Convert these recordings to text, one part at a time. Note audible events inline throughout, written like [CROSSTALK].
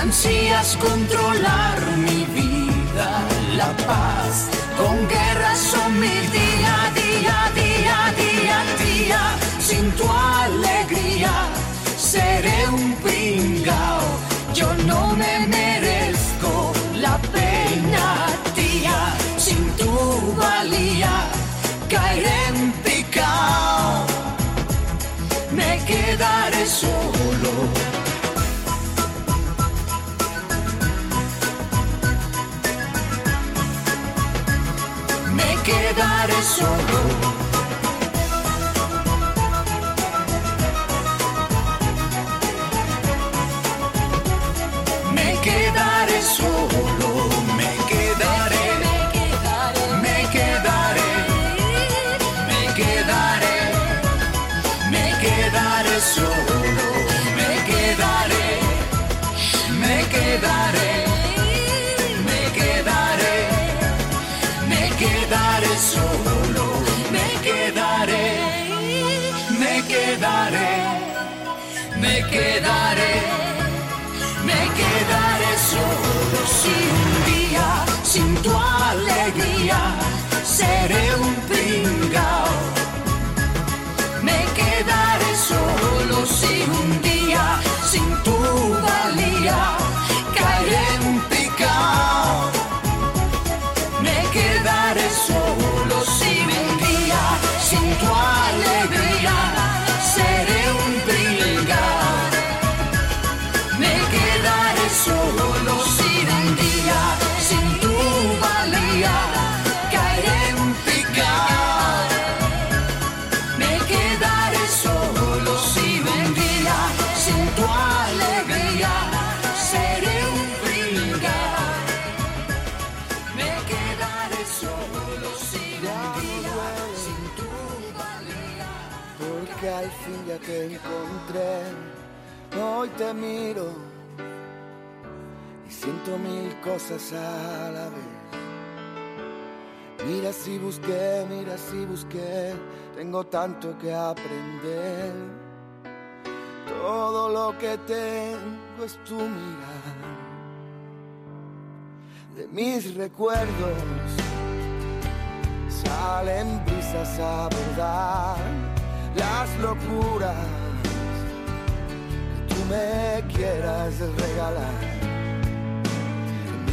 Ansías controlar mi vida, la paz, con guerras o mi día, día, día, día, día, sin tu quedaré solo. Cosas a la vez. Mira si busqué, mira si busqué, tengo tanto que aprender. Todo lo que tengo es tu mirada. De mis recuerdos salen brisas a verdad las locuras que tú me quieras regalar.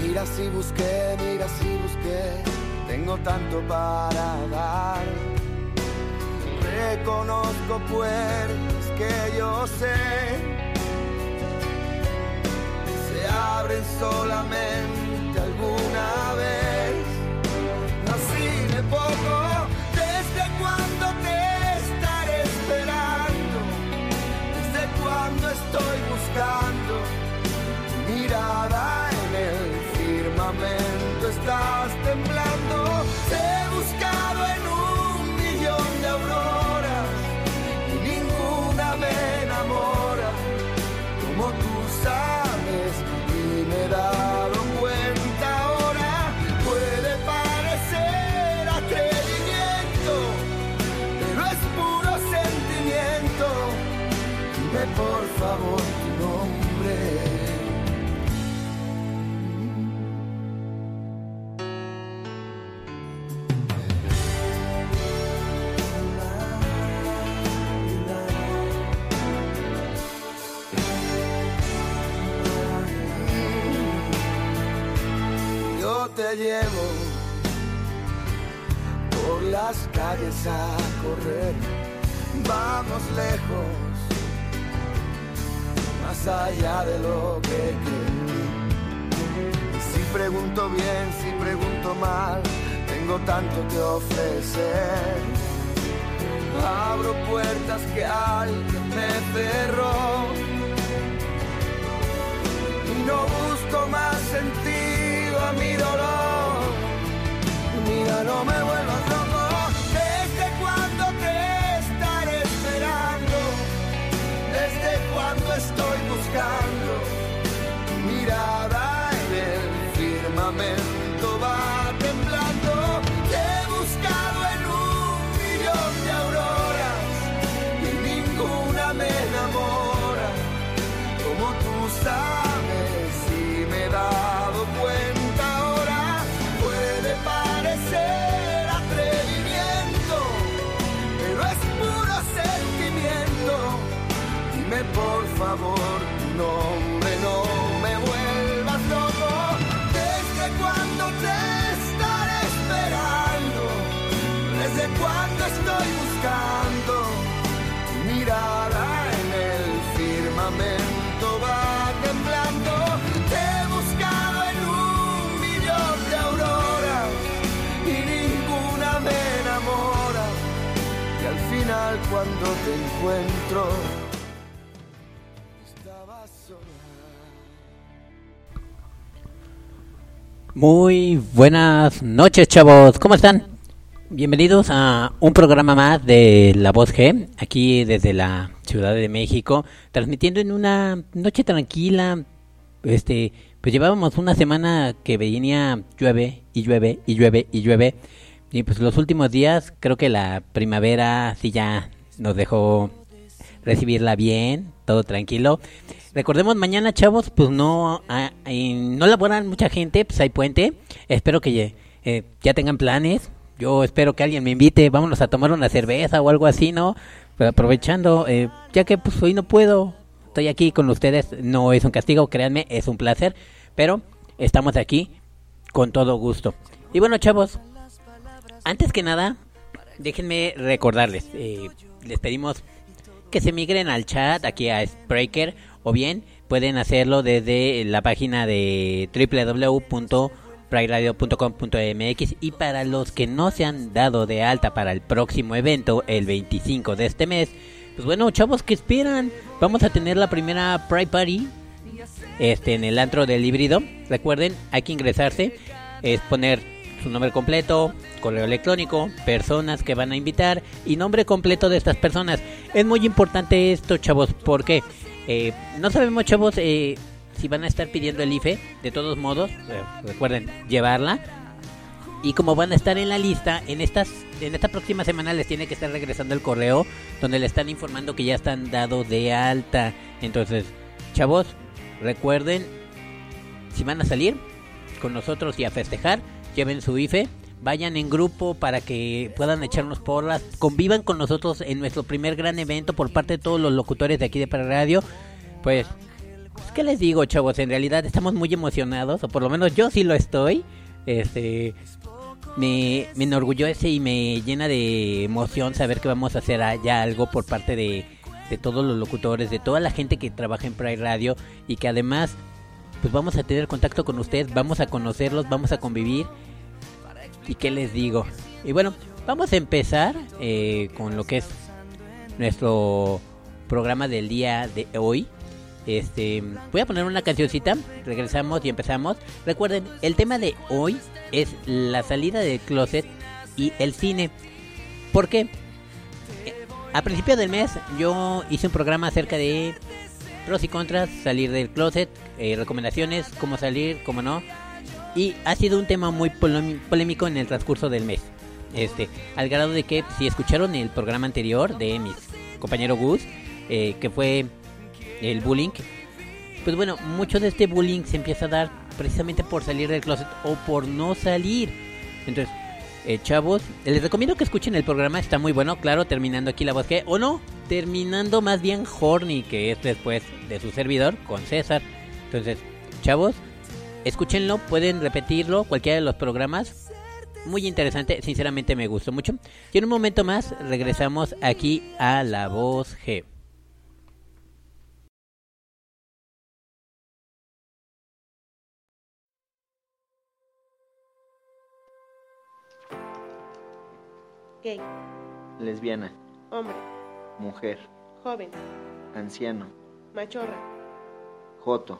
Mira si busqué, mira si busqué, tengo tanto para dar. Reconozco puertas que yo sé. Se abren solamente alguna te llevo por las calles a correr. Vamos lejos, más allá de lo que creo. Y si pregunto bien, si pregunto mal, tengo tanto que ofrecer. Abro puertas que alguien me cerró y no busco más sentido a mi dolor. No me vuelvas cuando te encuentro. Muy buenas noches, chavos. ¿Cómo están? Bienvenidos a un programa más de La Voz G, aquí desde la Ciudad de México, transmitiendo en una noche tranquila. Este, pues llevábamos una semana que venía llueve y llueve y llueve y llueve. Y pues los últimos días creo que la primavera sí ya nos dejó recibirla bien, todo tranquilo. Recordemos mañana, chavos, pues no ah, eh, no laboran mucha gente, pues hay puente. Espero que eh, ya tengan planes. Yo espero que alguien me invite, vámonos a tomar una cerveza o algo así, ¿no? Pero aprovechando, eh, ya que pues hoy no puedo, estoy aquí con ustedes, no es un castigo, créanme, es un placer, pero estamos aquí con todo gusto. Y bueno, chavos, antes que nada, déjenme recordarles, eh, les pedimos que se migren al chat aquí a Spreaker o bien pueden hacerlo desde la página de www.priradio.com.mx y para los que no se han dado de alta para el próximo evento el 25 de este mes, pues bueno, chavos, que esperan? Vamos a tener la primera Pride Party este en el antro del híbrido. Recuerden, hay que ingresarse, es poner su nombre completo, correo electrónico, personas que van a invitar y nombre completo de estas personas. Es muy importante esto, chavos, porque eh, no sabemos, chavos, eh, si van a estar pidiendo el IFE. De todos modos, eh, recuerden llevarla. Y como van a estar en la lista, en estas en esta próxima semana les tiene que estar regresando el correo donde le están informando que ya están dados de alta. Entonces, chavos, recuerden si van a salir con nosotros y a festejar, lleven su IFE, vayan en grupo para que puedan echarnos porras, convivan con nosotros en nuestro primer gran evento por parte de todos los locutores de aquí de Para Radio. Pues, pues, ¿qué les digo, chavos? En realidad estamos muy emocionados, o por lo menos yo sí lo estoy. Este, me, me enorgullece y me llena de emoción saber que vamos a hacer ya algo por parte de, de todos los locutores, de toda la gente que trabaja en Pride Radio y que además pues vamos a tener contacto con ustedes, vamos a conocerlos, vamos a convivir. ¿Y qué les digo? Y bueno, vamos a empezar eh, con lo que es nuestro programa del día de hoy. Este, voy a poner una cancioncita, regresamos y empezamos. Recuerden, el tema de hoy es la salida del closet y el cine. ¿Por qué? Eh, a principio del mes yo hice un programa acerca de pros y contras, salir del closet, eh, recomendaciones, cómo salir, cómo no. Y ha sido un tema muy polémico en el transcurso del mes. Este, al grado de que si escucharon el programa anterior de mis compañero Gus, eh, que fue el bullying, pues bueno, mucho de este bullying se empieza a dar precisamente por salir del closet o por no salir. Entonces, eh, chavos, les recomiendo que escuchen el programa, está muy bueno, claro, terminando aquí la voz que, o no, terminando más bien Horny, que es después de su servidor, con César. Entonces, chavos, escúchenlo, pueden repetirlo, cualquiera de los programas. Muy interesante, sinceramente me gustó mucho. Y en un momento más regresamos aquí a La Voz G. Gay, lesbiana, hombre, mujer, joven, anciano, machorra, joto,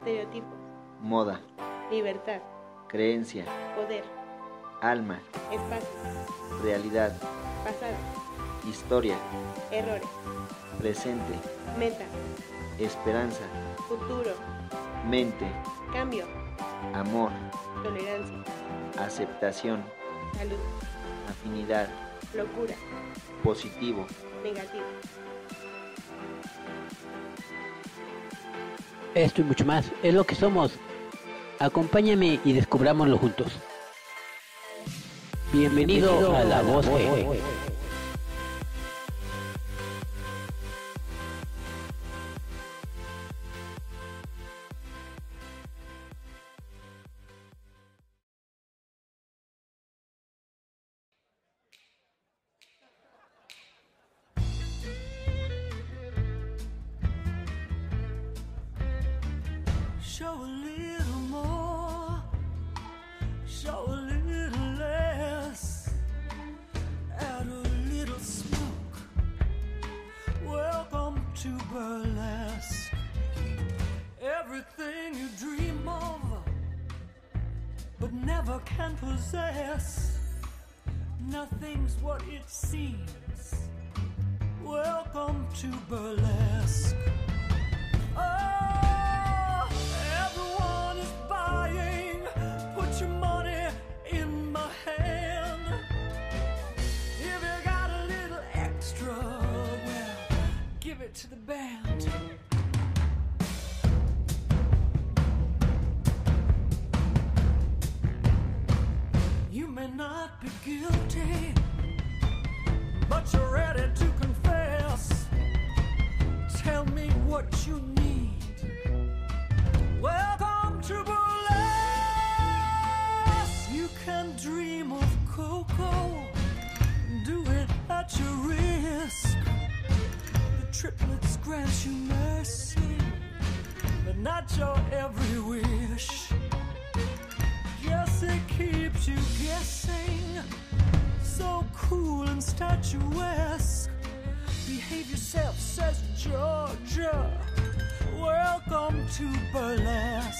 Estereotipos, moda, libertad, creencia, poder, alma, espacio, realidad, pasado, historia, errores, presente, meta, esperanza, futuro, mente, cambio, amor, tolerancia, aceptación, salud, afinidad, locura, positivo, negativo. Esto y mucho más es lo que somos. Acompáñame y descubrámoslo juntos. Bienvenido, a La Voz G. Show statuesque. Behave yourself, says Georgia. Welcome to burlesque.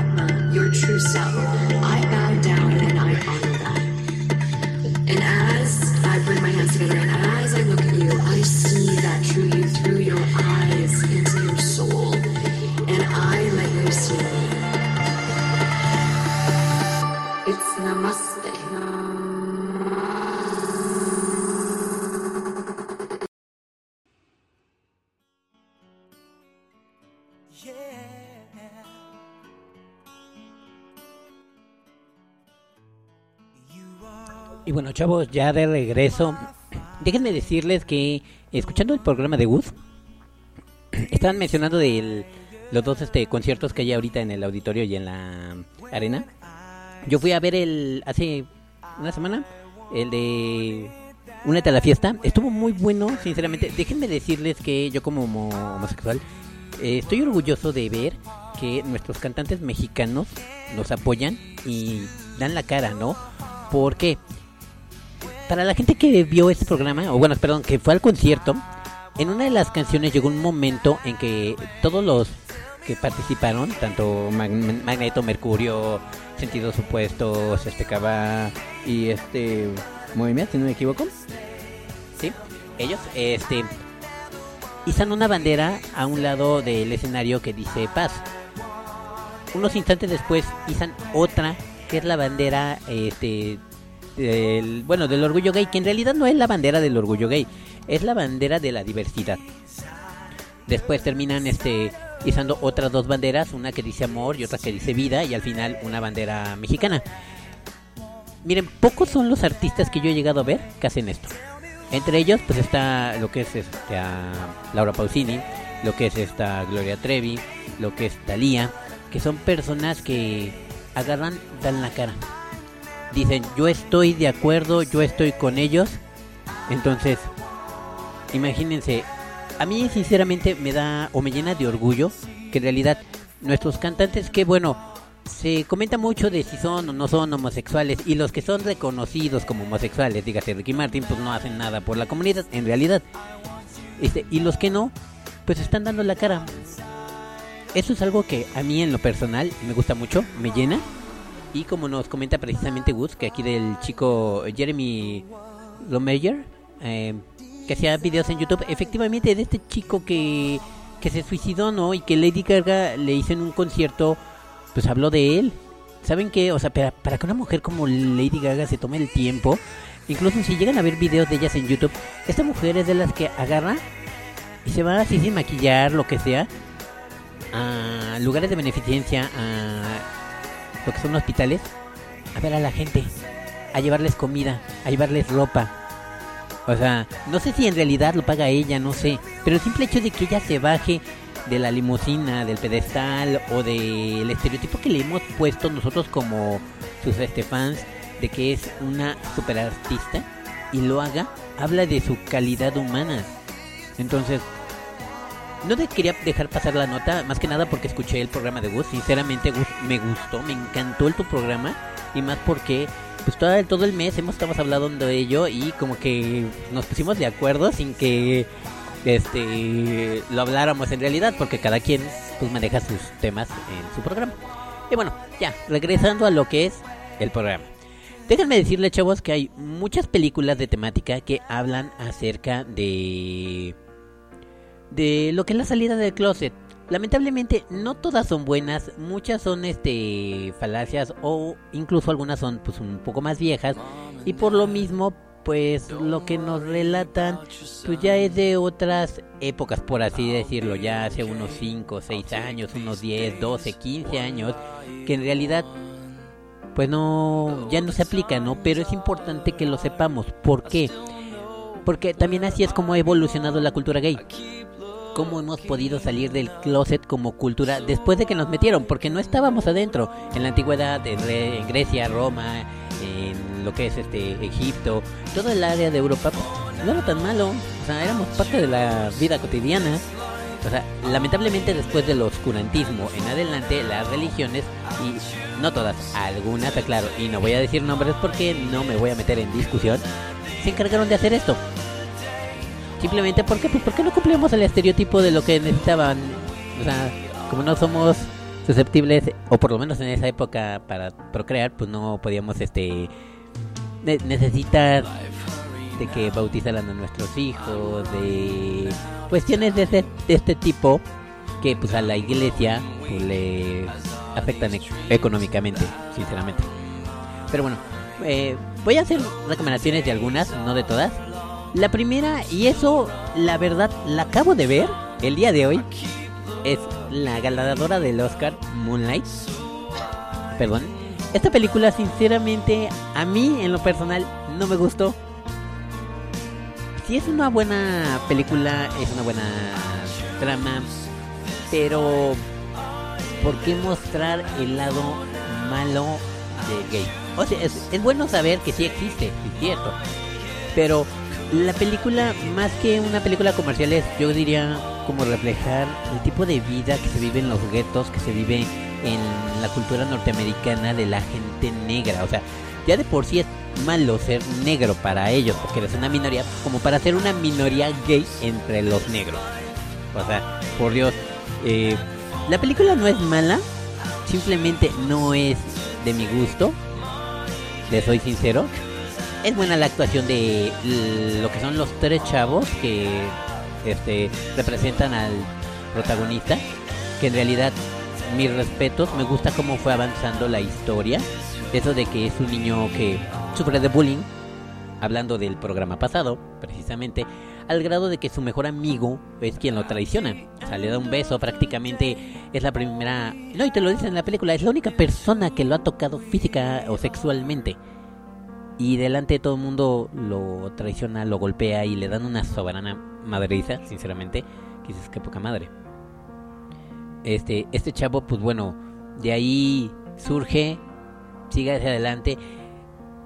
chavos, ya de regreso, déjenme decirles que escuchando el programa de Wood, estaban mencionando de los dos este, conciertos que hay ahorita en el auditorio y en la arena. Yo fui a ver el hace una semana, el de Únete a la fiesta. Estuvo muy bueno, sinceramente. Déjenme decirles que yo como homo- homosexual eh, estoy orgulloso de ver que nuestros cantantes mexicanos nos apoyan y dan la cara, ¿no? Porque para la gente que vio este programa, o bueno, perdón, que fue al concierto, en una de las canciones llegó un momento en que todos los que participaron, tanto Mag- Magneto, Mercurio, Sentidos Supuestos, este Cava y este Movimiento, si no me equivoco, sí, ellos, este, izan una bandera a un lado del escenario que dice paz. Unos instantes después izan otra que es la bandera, este, del, bueno, del orgullo gay, que en realidad no es la bandera del orgullo gay, es la bandera de la diversidad. Después terminan este izando otras dos banderas, una que dice amor y otra que dice vida y al final una bandera mexicana. Miren, pocos son los artistas que yo he llegado a ver que hacen esto. Entre ellos pues está lo que es este, Laura Pausini, lo que es esta Gloria Trevi, lo que es Thalía, que son personas que agarran, dan la cara. Dicen, yo estoy de acuerdo, yo estoy con ellos. Entonces, imagínense, a mí sinceramente me da o me llena de orgullo que en realidad nuestros cantantes, que bueno, se comenta mucho de si son o no son homosexuales y los que son reconocidos como homosexuales, dígase Ricky Martin, pues no hacen nada por la comunidad en realidad. Este, y los que no, pues están dando la cara. Eso es algo que a mí en lo personal me gusta mucho, me llena. Y como nos comenta precisamente Gus, que aquí del chico Jeremy Lomeyer, eh, que hacía videos en YouTube, efectivamente de este chico que, que se suicidó, ¿no? Y que Lady Gaga le hizo en un concierto, pues habló de él. ¿Saben qué? O sea, para, para que una mujer como Lady Gaga se tome el tiempo, incluso si llegan a ver videos de ellas en YouTube, esta mujer es de las que agarra y se va así sin maquillar, lo que sea, a lugares de beneficencia, a lo que son hospitales, a ver a la gente, a llevarles comida, a llevarles ropa. O sea, no sé si en realidad lo paga ella, no sé. Pero el simple hecho de que ella se baje de la limusina, del pedestal o del estereotipo que le hemos puesto nosotros como sus este, fans de que es una super artista y lo haga, habla de su calidad humana. Entonces, no te quería dejar pasar la nota, más que nada porque escuché el programa de Gus. Sinceramente, Gus, me gustó, me encantó el tu programa. Y más porque, pues todo, el- todo el mes hemos estado hablando de ello y como que nos pusimos de acuerdo sin que este lo habláramos en realidad, porque cada quien pues maneja sus temas en su programa. Y bueno, ya, regresando a lo que es el programa. Déjenme decirles, chavos, que hay muchas películas de temática que hablan acerca de de lo que es la salida del closet. Lamentablemente no todas son buenas, muchas son este falacias o incluso algunas son pues un poco más viejas y por lo mismo pues lo que nos relatan pues ya es de otras épocas por así decirlo, ya hace unos 5, 6 años, unos 10, 12, 15 años que en realidad pues no ya no se aplica, ¿no? Pero es importante que lo sepamos, ¿por qué? Porque también así es como ha evolucionado la cultura gay cómo hemos podido salir del closet como cultura después de que nos metieron, porque no estábamos adentro. En la antigüedad, en, Re- en Grecia, Roma, en lo que es este Egipto, todo el área de Europa, pues, no era tan malo. O sea, éramos parte de la vida cotidiana. O sea, lamentablemente después del oscurantismo en adelante, las religiones, y no todas, algunas, aclaro, y no voy a decir nombres porque no me voy a meter en discusión, se encargaron de hacer esto. Simplemente porque, pues, porque no cumplimos el estereotipo de lo que necesitaban. O sea, como no somos susceptibles, o por lo menos en esa época para procrear, pues no podíamos este ne- necesitar de que bautizaran a nuestros hijos, de cuestiones de este, de este tipo que pues a la iglesia pues, le afectan ec- económicamente, sinceramente. Pero bueno, eh, voy a hacer recomendaciones de algunas, no de todas. La primera, y eso la verdad la acabo de ver el día de hoy, es la ganadora del Oscar Moonlight. Perdón. Esta película sinceramente a mí en lo personal no me gustó. Sí es una buena película, es una buena trama, pero ¿por qué mostrar el lado malo de gay? O sea, es, es bueno saber que sí existe, es cierto, pero la película, más que una película comercial, es, yo diría, como reflejar el tipo de vida que se vive en los guetos, que se vive en la cultura norteamericana de la gente negra. O sea, ya de por sí es malo ser negro para ellos, porque eres una minoría, como para ser una minoría gay entre los negros. O sea, por Dios, eh, la película no es mala, simplemente no es de mi gusto, le soy sincero. Es buena la actuación de lo que son los tres chavos que este, representan al protagonista, que en realidad mis respetos, me gusta cómo fue avanzando la historia, eso de que es un niño que sufre de bullying, hablando del programa pasado, precisamente, al grado de que su mejor amigo es quien lo traiciona. O sea, le da un beso, prácticamente es la primera... No, y te lo dicen en la película, es la única persona que lo ha tocado física o sexualmente. Y delante de todo el mundo lo traiciona, lo golpea y le dan una soberana madriza, sinceramente. Que dices, qué poca madre. Este, este chavo, pues bueno, de ahí surge, sigue hacia adelante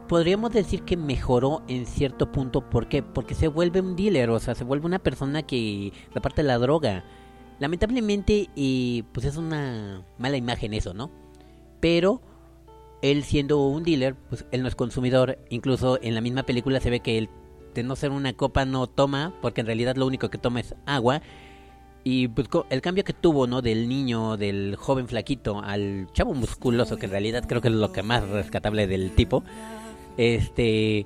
podríamos decir que mejoró en cierto punto. ¿Por qué? Porque se vuelve un dealer, o sea, se vuelve una persona que reparte la droga. Lamentablemente, eh, pues es una mala imagen eso, ¿no? Pero él siendo un dealer, pues él no es consumidor. Incluso en la misma película se ve que él, de no ser una copa, no toma, porque en realidad lo único que toma es agua. Y pues el cambio que tuvo, ¿no? Del niño, del joven flaquito, al chavo musculoso, que en realidad creo que es lo que más rescatable del tipo. Este.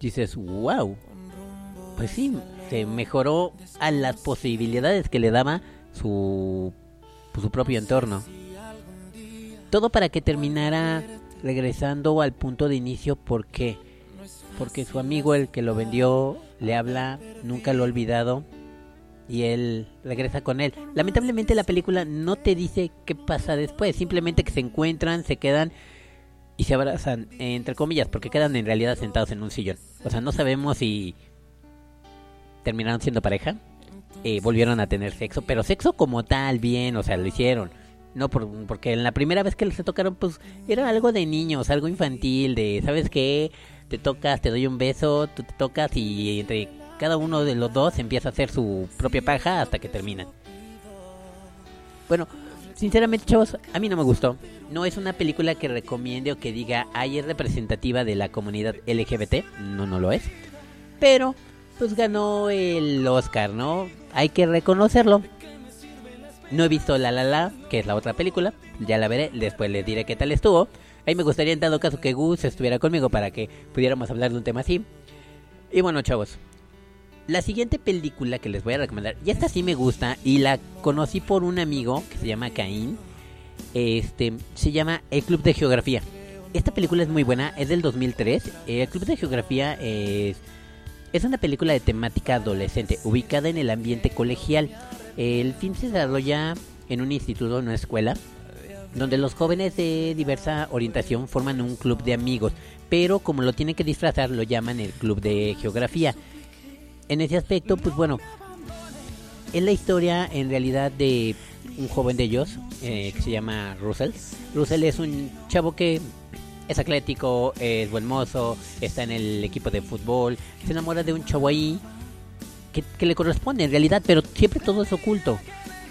Dices, wow. Pues sí, se mejoró a las posibilidades que le daba su, pues, su propio entorno. Todo para que terminara regresando al punto de inicio. ¿Por qué? Porque su amigo, el que lo vendió, le habla, nunca lo ha olvidado. Y él regresa con él. Lamentablemente la película no te dice qué pasa después. Simplemente que se encuentran, se quedan y se abrazan, entre comillas, porque quedan en realidad sentados en un sillón. O sea, no sabemos si terminaron siendo pareja, eh, volvieron a tener sexo, pero sexo como tal, bien, o sea, lo hicieron. No, por, porque en la primera vez que se tocaron, pues era algo de niños, algo infantil, de, ¿sabes qué? Te tocas, te doy un beso, tú te tocas y entre cada uno de los dos empieza a hacer su propia paja hasta que terminan. Bueno, sinceramente, chavos, a mí no me gustó. No es una película que recomiende o que diga, ay, es representativa de la comunidad LGBT. No, no lo es. Pero, pues ganó el Oscar, ¿no? Hay que reconocerlo. No he visto La La La, que es la otra película. Ya la veré, después les diré qué tal estuvo. Ahí me gustaría en dado caso que Gus estuviera conmigo para que pudiéramos hablar de un tema así. Y bueno, chavos. La siguiente película que les voy a recomendar, y esta sí me gusta, y la conocí por un amigo que se llama Caín. Este, se llama El Club de Geografía. Esta película es muy buena, es del 2003. El Club de Geografía es, es una película de temática adolescente, ubicada en el ambiente colegial. El film se desarrolla en un instituto, en una escuela, donde los jóvenes de diversa orientación forman un club de amigos, pero como lo tienen que disfrazar, lo llaman el Club de Geografía. En ese aspecto, pues bueno, es la historia en realidad de un joven de ellos eh, que se llama Russell. Russell es un chavo que es atlético, es buen mozo, está en el equipo de fútbol, se enamora de un chavo ahí que, que le corresponde en realidad, pero siempre todo es oculto.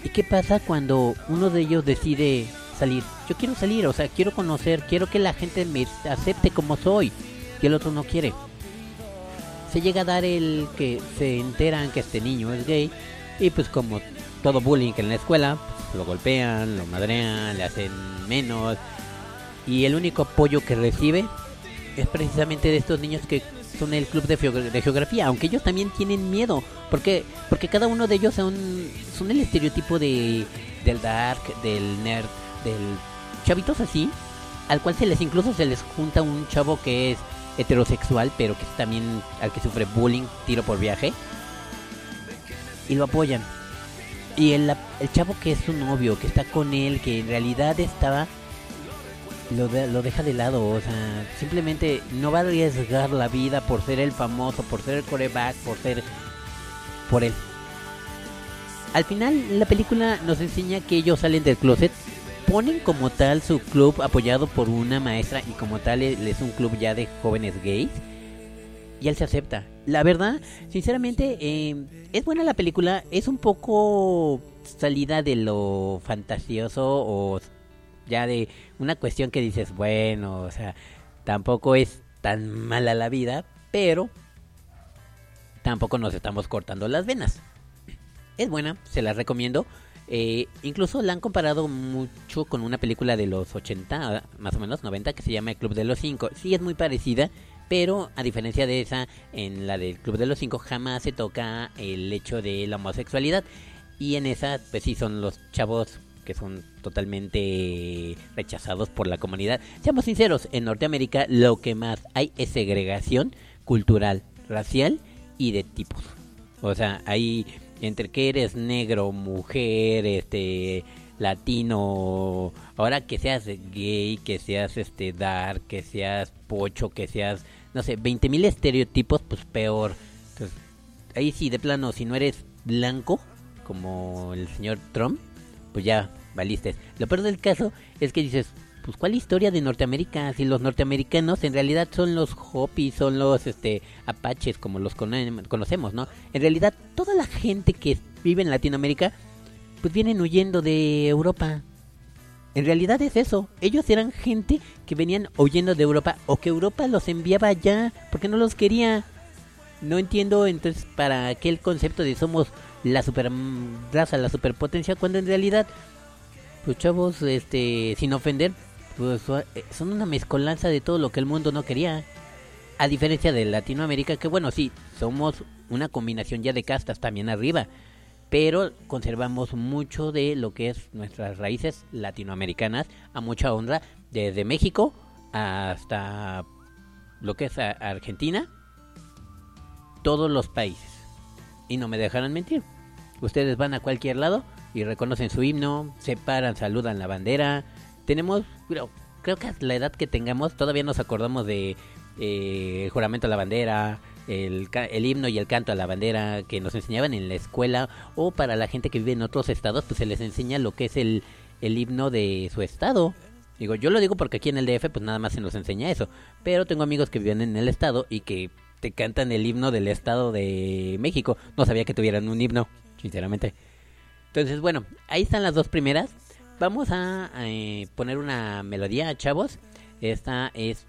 ¿Y qué pasa cuando uno de ellos decide salir? Yo quiero salir, o sea, quiero conocer, quiero que la gente me acepte como soy, y el otro no quiere. Se llega a dar el que se enteran que este niño es gay, y pues como todo bullying en la escuela, pues, lo golpean, lo madrean, le hacen menos, y el único apoyo que recibe es precisamente de estos niños que son el club de, de geografía, aunque ellos también tienen miedo, porque porque cada uno de ellos son son el estereotipo de del dark, del nerd, del chavitos así, al cual se les incluso se les junta un chavo que es heterosexual, pero que también al que sufre bullying, tiro por viaje, y lo apoyan. Y el, el chavo que es su novio, que está con él, que en realidad estaba lo, de- lo deja de lado, o sea, simplemente no va a arriesgar la vida por ser el famoso, por ser el coreback, por ser por él. Al final la película nos enseña que ellos salen del closet, ponen como tal su club apoyado por una maestra y como tal es es un club ya de jóvenes gays y él se acepta. La verdad, sinceramente, eh, es buena la película, es un poco salida de lo fantasioso o ya de una cuestión que dices, bueno, o sea, tampoco es tan mala la vida, pero tampoco nos estamos cortando las venas. Es buena, se la recomiendo. Eh, incluso la han comparado mucho con una película de los 80, más o menos 90, que se llama El Club de los Cinco. Sí es muy parecida, pero a diferencia de esa, en la del Club de los Cinco jamás se toca el hecho de la homosexualidad. Y en esa, pues sí, son los chavos que son totalmente rechazados por la comunidad. Seamos sinceros, en Norteamérica lo que más hay es segregación cultural, racial y de tipos. O sea, hay entre que eres negro, mujer, este latino, ahora que seas gay, que seas este dark, que seas pocho, que seas no sé, 20.000 estereotipos, pues peor. Ahí sí de plano si no eres blanco como el señor Trump, pues ya valiste. Lo peor del caso es que dices, pues ¿cuál historia de Norteamérica? Si los norteamericanos en realidad son los Hopis, son los este apaches como los cono- conocemos, ¿no? En realidad toda la gente que vive en Latinoamérica pues vienen huyendo de Europa. En realidad es eso. Ellos eran gente que venían huyendo de Europa o que Europa los enviaba allá porque no los quería. No entiendo entonces para qué el concepto de somos la super mm, raza, la superpotencia, cuando en realidad, pues chavos, este, sin ofender, eh, son una mezcolanza de todo lo que el mundo no quería. A diferencia de Latinoamérica, que bueno, sí, somos una combinación ya de castas también arriba, pero conservamos mucho de lo que es nuestras raíces latinoamericanas, a mucha honra, desde México hasta lo que es Argentina, todos los países. Y no me dejarán mentir. Ustedes van a cualquier lado y reconocen su himno, se paran, saludan la bandera. Tenemos, creo, creo que a la edad que tengamos todavía nos acordamos de eh, el juramento a la bandera, el, el himno y el canto a la bandera que nos enseñaban en la escuela o para la gente que vive en otros estados, pues se les enseña lo que es el, el himno de su estado. Digo, yo lo digo porque aquí en el DF pues nada más se nos enseña eso, pero tengo amigos que viven en el estado y que te cantan el himno del estado de México. No sabía que tuvieran un himno, sinceramente. Entonces, bueno, ahí están las dos primeras. Vamos a eh, poner una melodía, chavos. Esta es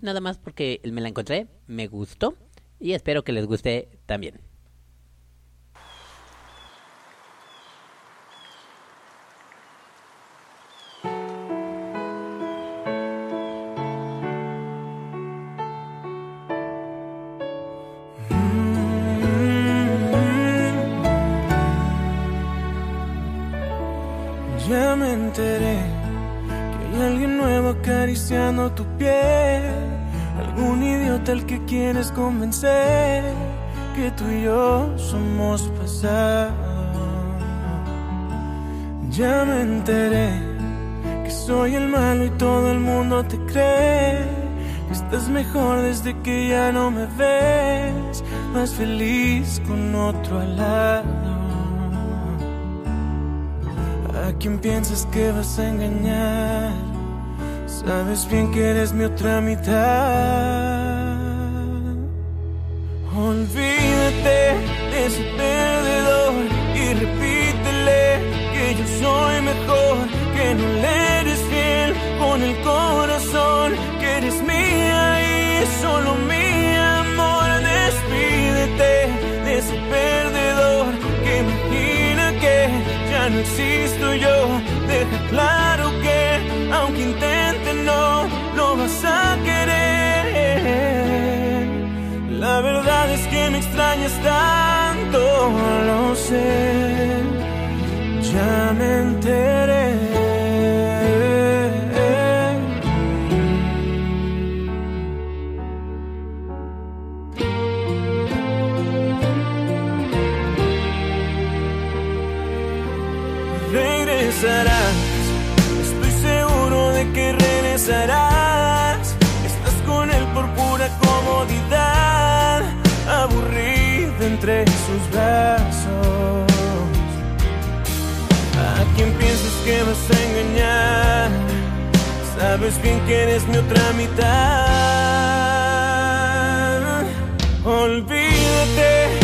nada más porque me la encontré, me gustó y espero que les guste también. Acariciando tu piel. Algún idiota al que quieres convencer que tú y yo somos pasado. Ya me enteré que soy el malo y todo el mundo te cree. Que estás mejor desde que ya no me ves. Más feliz con otro al lado. ¿A quién piensas que vas a engañar? Sabes bien que eres mi otra mitad. Olvídate de ese perdedor y repítele que yo soy mejor, que no le eres fiel con el corazón, que eres mía y solo mi amor. Despídete de ese perdedor no existo yo. Deja claro que aunque intente no lo vas a querer. La verdad es que me extrañas tanto, lo sé. Ya me enteré. Estás con él por pura comodidad, aburrido entre sus brazos. ¿A quién piensas que vas a engañar? Sabes bien que eres mi otra mitad. Olvídate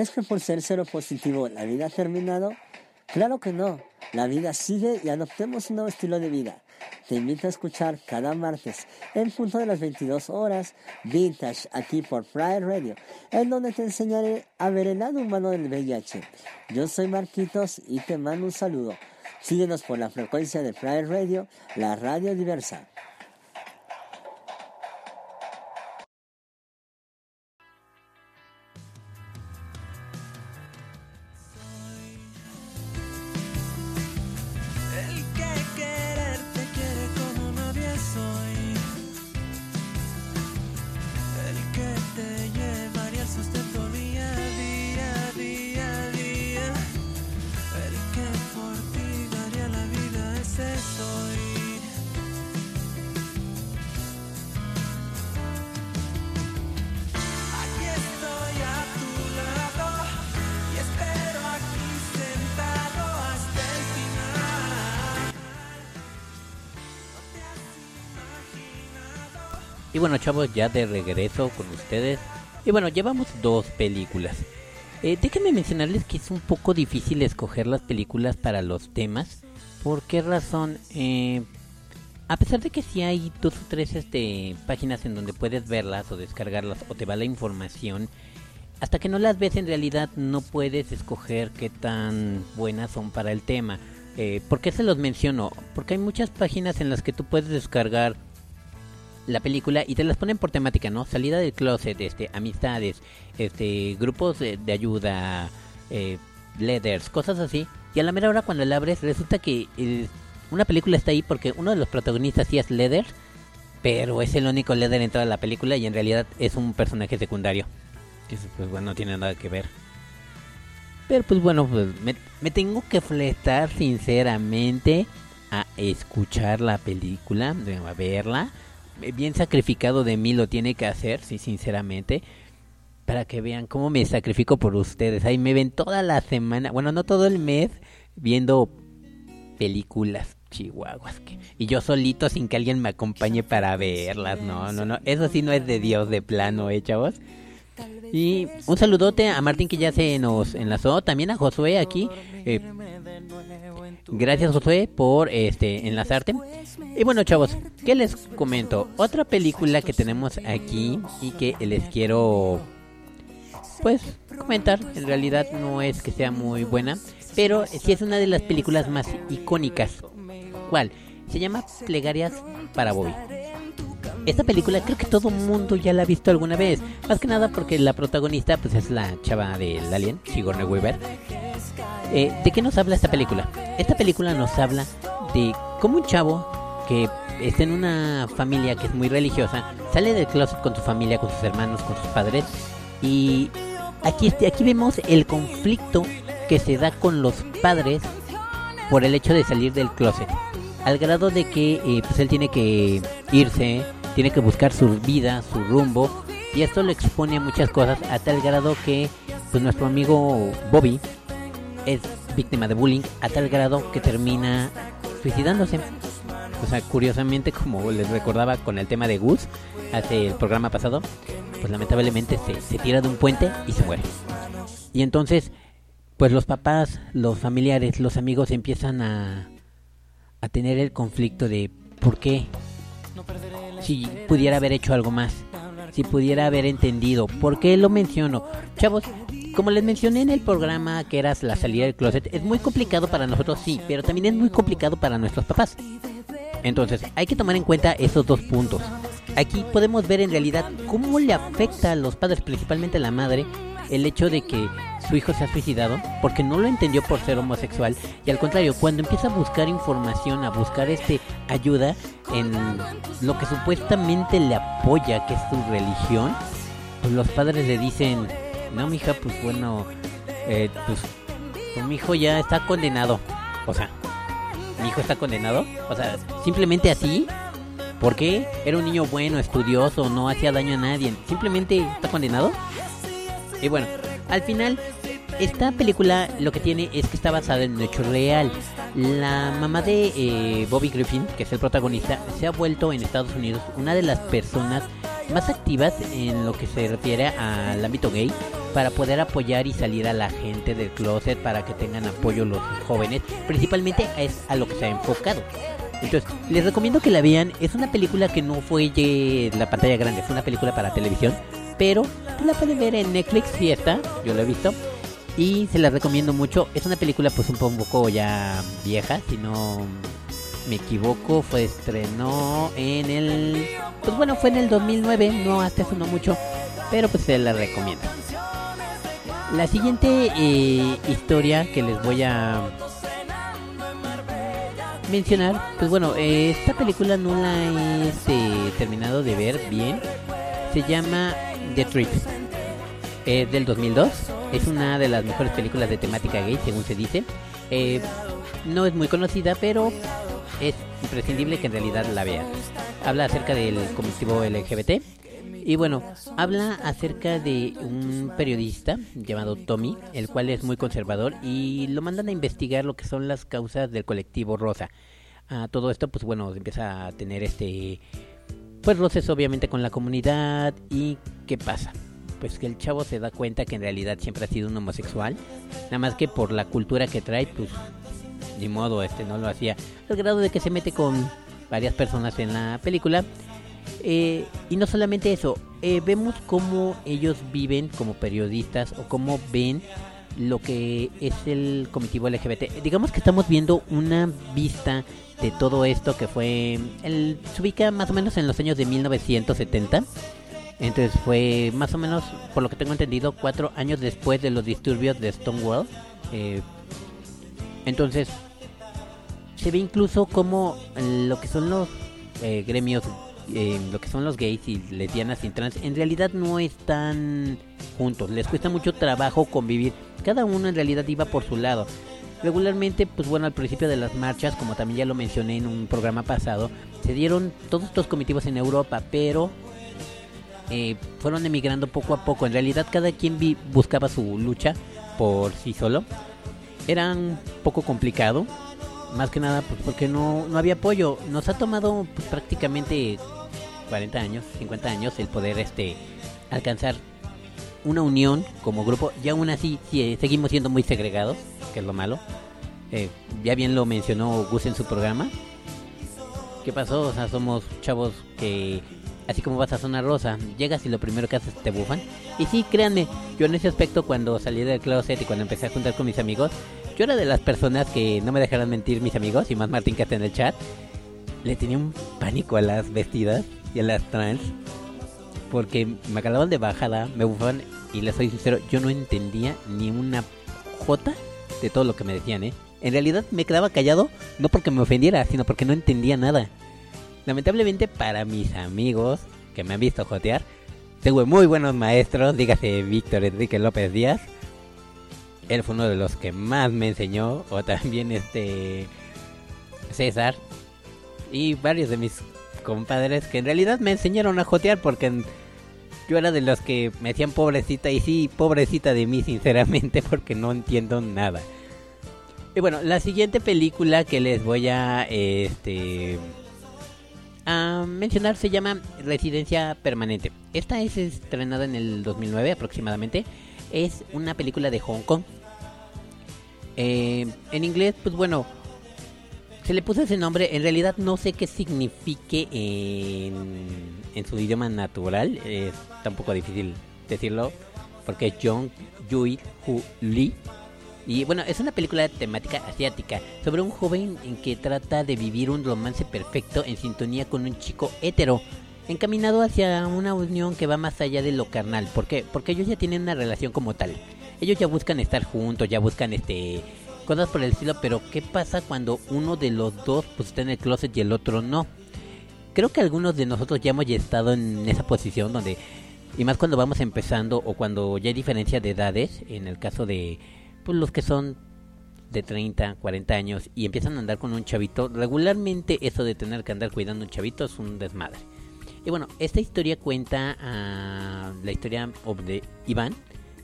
¿Crees que por ser cero positivo la vida ha terminado? Claro que no. La vida sigue y adoptemos un nuevo estilo de vida. Te invito a escuchar cada martes en punto de las 22 horas Vintage aquí por Pride Radio, en donde te enseñaré a ver el lado humano del VIH. Yo soy Marquitos y te mando un saludo. Síguenos por la frecuencia de Pride Radio, la radio diversa. Bueno, chavos, ya de regreso con ustedes. Y bueno, llevamos dos películas. Eh, déjenme mencionarles que es un poco difícil escoger las películas para los temas. ¿Por qué razón? Eh, a pesar de que sí hay dos o tres este, páginas en donde puedes verlas o descargarlas o te va la información, hasta que no las ves en realidad no puedes escoger qué tan buenas son para el tema. Eh, ¿Por qué se los menciono? Porque hay muchas páginas en las que tú puedes descargar la película y te las ponen por temática, ¿no? Salida del closet, este, amistades, este, grupos de, de ayuda, eh, leathers, cosas así. Y a la mera hora cuando la abres resulta que eh, una película está ahí porque uno de los protagonistas sí es leather, pero es el único leather en toda la película y en realidad es un personaje secundario. Que pues bueno, no tiene nada que ver. Pero pues bueno, pues me, me tengo que fletar sinceramente a escuchar la película, a verla. Bien sacrificado de mí lo tiene que hacer, sí, sinceramente. Para que vean cómo me sacrifico por ustedes. Ahí me ven toda la semana, bueno, no todo el mes, viendo películas chihuahuas. que- y yo solito sin que alguien me acompañe para verlas. No, no, no. Eso sí no es de Dios de plano, ¿eh, chavos? Y un saludote a Martín que ya se nos enlazó. También a Josué aquí. Eh, gracias Josué por este enlazarte. Y bueno chavos, ¿qué les comento? Otra película que tenemos aquí y que les quiero pues comentar. En realidad no es que sea muy buena, pero sí es una de las películas más icónicas. ¿Cuál? Se llama Plegarias para Bobby. Esta película creo que todo mundo ya la ha visto alguna vez. Más que nada porque la protagonista pues es la chava del Alien, Sigourney Weaver. Eh, ¿De qué nos habla esta película? Esta película nos habla de cómo un chavo que está en una familia que es muy religiosa sale del closet con su familia, con sus hermanos, con sus padres y aquí este, aquí vemos el conflicto que se da con los padres por el hecho de salir del closet al grado de que eh, pues él tiene que irse, tiene que buscar su vida, su rumbo y esto lo expone a muchas cosas a tal grado que pues nuestro amigo Bobby es víctima de bullying a tal grado que termina suicidándose. O sea, curiosamente, como les recordaba con el tema de Gus hace el programa pasado, pues lamentablemente se, se tira de un puente y se muere. Y entonces, pues los papás, los familiares, los amigos empiezan a, a tener el conflicto de por qué. Si pudiera haber hecho algo más, si pudiera haber entendido, ¿por qué lo menciono? Chavos, como les mencioné en el programa que era la salida del closet, es muy complicado para nosotros, sí, pero también es muy complicado para nuestros papás. Entonces, hay que tomar en cuenta esos dos puntos. Aquí podemos ver en realidad cómo le afecta a los padres, principalmente a la madre, el hecho de que su hijo se ha suicidado porque no lo entendió por ser homosexual y al contrario, cuando empieza a buscar información, a buscar este ayuda en lo que supuestamente le apoya, que es su religión, pues los padres le dicen, no, mija, pues bueno, eh, pues, mi hijo ya está condenado. O sea, mi hijo está condenado. O sea, simplemente así. ¿Por qué? Era un niño bueno, estudioso, no hacía daño a nadie. Simplemente está condenado. Y bueno, al final, esta película lo que tiene es que está basada en un hecho real. La mamá de eh, Bobby Griffin, que es el protagonista, se ha vuelto en Estados Unidos una de las personas más activas en lo que se refiere al ámbito gay. para poder apoyar y salir a la gente del closet para que tengan apoyo los jóvenes. Principalmente es a lo que se ha enfocado. Entonces, les recomiendo que la vean. Es una película que no fue de la pantalla grande, fue una película para televisión. Pero la pueden ver en Netflix, sí está, yo la he visto. Y se la recomiendo mucho. Es una película pues un poco ya vieja, si no me equivoco, fue estrenó en el... Pues bueno, fue en el 2009, no hasta eso mucho, pero pues se la recomiendo. La siguiente eh, historia que les voy a mencionar, pues bueno, esta película no la he este, terminado de ver bien. Se llama The Trip. Es del 2002. Es una de las mejores películas de temática gay, según se dice. Eh, no es muy conocida, pero es imprescindible que en realidad la vean. Habla acerca del colectivo LGBT. Y bueno, habla acerca de un periodista llamado Tommy, el cual es muy conservador y lo mandan a investigar lo que son las causas del colectivo rosa. A todo esto, pues bueno, empieza a tener este, pues roces obviamente con la comunidad y ¿qué pasa? Pues que el chavo se da cuenta que en realidad siempre ha sido un homosexual, nada más que por la cultura que trae, pues ni modo, este no lo hacía, al grado de que se mete con varias personas en la película. Eh, y no solamente eso, eh, vemos cómo ellos viven como periodistas o cómo ven lo que es el comitivo LGBT. Digamos que estamos viendo una vista de todo esto que fue, el, se ubica más o menos en los años de 1970. Entonces fue más o menos, por lo que tengo entendido, cuatro años después de los disturbios de Stonewall. Eh, entonces, se ve incluso como lo que son los eh, gremios, eh, lo que son los gays y lesbianas y trans, en realidad no están juntos. Les cuesta mucho trabajo convivir. Cada uno en realidad iba por su lado. Regularmente, pues bueno, al principio de las marchas, como también ya lo mencioné en un programa pasado, se dieron todos estos comitivos en Europa, pero eh, fueron emigrando poco a poco. En realidad, cada quien vi- buscaba su lucha por sí solo. Era un poco complicado, más que nada pues, porque no, no había apoyo. Nos ha tomado pues, prácticamente 40 años, 50 años el poder este alcanzar una unión como grupo y aún así sí, eh, seguimos siendo muy segregados, que es lo malo. Eh, ya bien lo mencionó Gus en su programa. ¿Qué pasó? O sea, somos chavos que, así como vas a Zona Rosa, llegas y lo primero que haces te bufan. Y sí, créanme, yo en ese aspecto cuando salí del closet y cuando empecé a juntar con mis amigos, yo era de las personas que no me dejaran mentir mis amigos, y más Martín que está en el chat, le tenía un pánico a las vestidas y a las trans. Porque me agarraban de bajada, me bufaban y les soy sincero, yo no entendía ni una jota de todo lo que me decían, ¿eh? En realidad me quedaba callado, no porque me ofendiera, sino porque no entendía nada. Lamentablemente para mis amigos que me han visto jotear, tengo muy buenos maestros, dígase Víctor Enrique López Díaz. Él fue uno de los que más me enseñó, o también este César y varios de mis compadres que en realidad me enseñaron a jotear porque en- yo era de los que me decían pobrecita y sí, pobrecita de mí sinceramente [LAUGHS] porque no entiendo nada. Y bueno, la siguiente película que les voy a este a mencionar se llama Residencia Permanente. Esta es estrenada en el 2009 aproximadamente. Es una película de Hong Kong. Eh, en inglés, pues bueno, se le puso ese nombre. En realidad no sé qué signifique en, en su idioma natural. Es tampoco difícil decirlo. Porque es Jong Yui Hu Lee. Y bueno, es una película de temática asiática sobre un joven en que trata de vivir un romance perfecto en sintonía con un chico hetero, encaminado hacia una unión que va más allá de lo carnal. ¿Por qué? Porque ellos ya tienen una relación como tal. Ellos ya buscan estar juntos, ya buscan este cosas por el estilo, pero ¿qué pasa cuando uno de los dos pues está en el closet y el otro no? Creo que algunos de nosotros ya hemos estado en esa posición donde y más cuando vamos empezando o cuando ya hay diferencia de edades, en el caso de pues los que son de 30, 40 años y empiezan a andar con un chavito, regularmente eso de tener que andar cuidando un chavito es un desmadre. Y bueno, esta historia cuenta ah, la historia de Iván,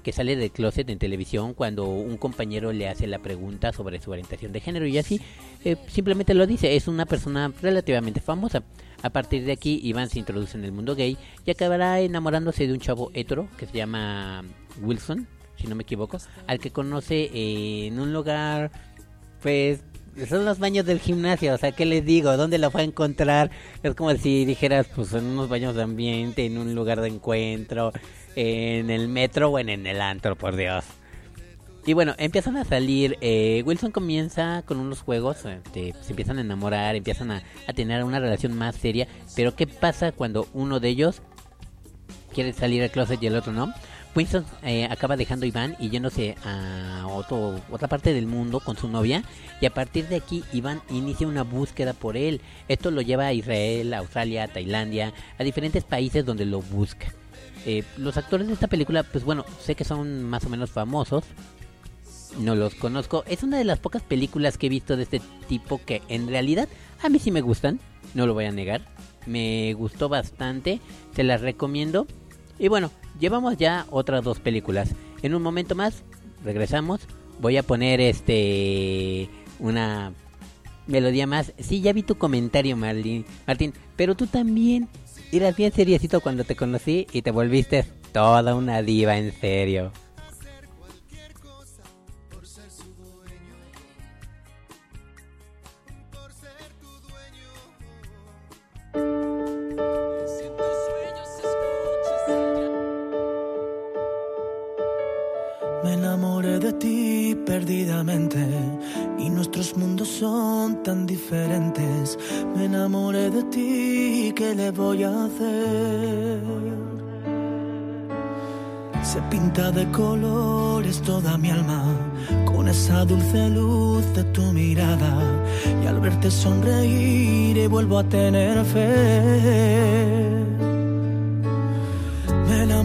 que sale del closet en televisión cuando un compañero le hace la pregunta sobre su orientación de género y así eh, simplemente lo dice, es una persona relativamente famosa. A partir de aquí, Iván se introduce en el mundo gay y acabará enamorándose de un chavo hetero que se llama Wilson, si no me equivoco, al que conoce en un lugar, pues, son los baños del gimnasio, o sea, ¿qué les digo? ¿Dónde lo fue a encontrar? Es como si dijeras, pues, en unos baños de ambiente, en un lugar de encuentro, en el metro o en el antro, por Dios. Y bueno, empiezan a salir. eh, Wilson comienza con unos juegos. este, se empiezan a enamorar, empiezan a, a tener una relación más seria. Pero ¿qué pasa cuando uno de ellos quiere salir al closet y el otro no? Winston eh, acaba dejando Iván y yéndose a otro, otra parte del mundo con su novia. Y a partir de aquí, Iván inicia una búsqueda por él. Esto lo lleva a Israel, a Australia, a Tailandia, a diferentes países donde lo busca. Eh, los actores de esta película, pues bueno, sé que son más o menos famosos. No los conozco. Es una de las pocas películas que he visto de este tipo que en realidad a mí sí me gustan. No lo voy a negar. Me gustó bastante. Se las recomiendo. Y bueno, llevamos ya otras dos películas. En un momento más, regresamos. Voy a poner este. Una melodía más. Sí, ya vi tu comentario, Marlin, Martín. Pero tú también eras bien seriecito cuando te conocí y te volviste toda una diva, en serio. Y nuestros mundos son tan diferentes. Me enamoré de ti, ¿qué le voy a hacer? Se pinta de colores toda mi alma con esa dulce luz de tu mirada y al verte sonreír y vuelvo a tener fe.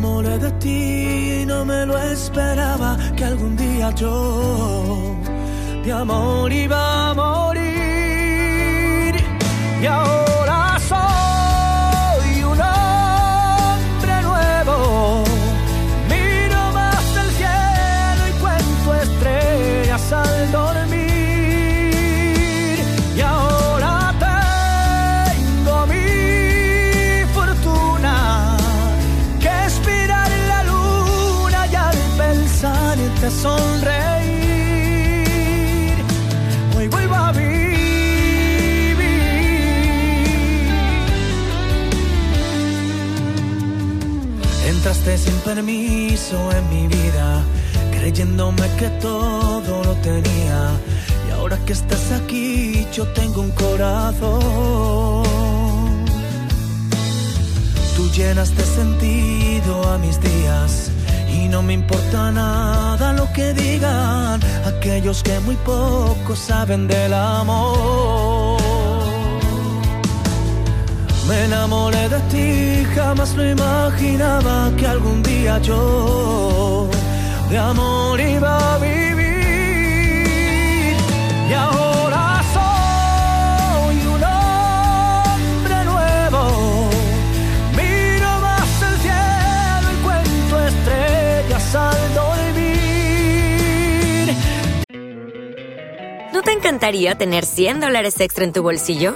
Enamoré de ti no me lo esperaba que algún día yo de amor iba a morir. Y ahora sin permiso en mi vida, creyéndome que todo lo tenía. Y ahora que estás aquí, yo tengo un corazón. Tú llenas de sentido a mis días y no me importa nada lo que digan aquellos que muy poco saben del amor. Me enamoré de ti, jamás lo imaginaba que algún día yo de amor iba a vivir. Y ahora soy un hombre nuevo. Miro más el cielo y cuento estrellas al dormir. ¿No te encantaría tener 100 dólares extra en tu bolsillo?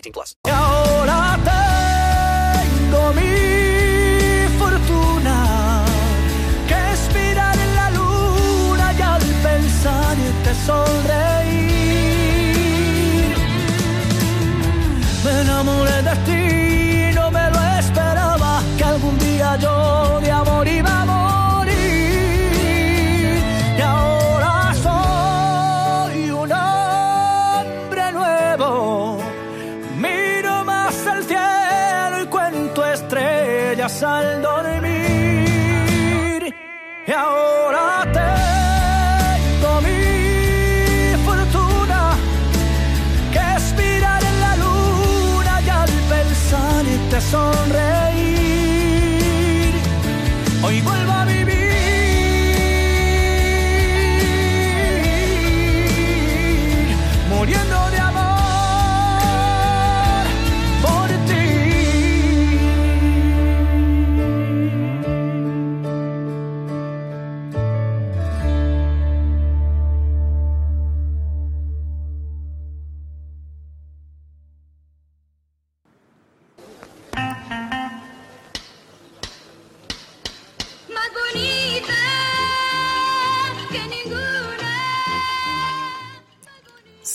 18 plus. Y ahora tengo mi fortuna que es mirar en la luna y al pensar te sonreír. Me enamoré de ti, no me lo esperaba que algún día yo dormir.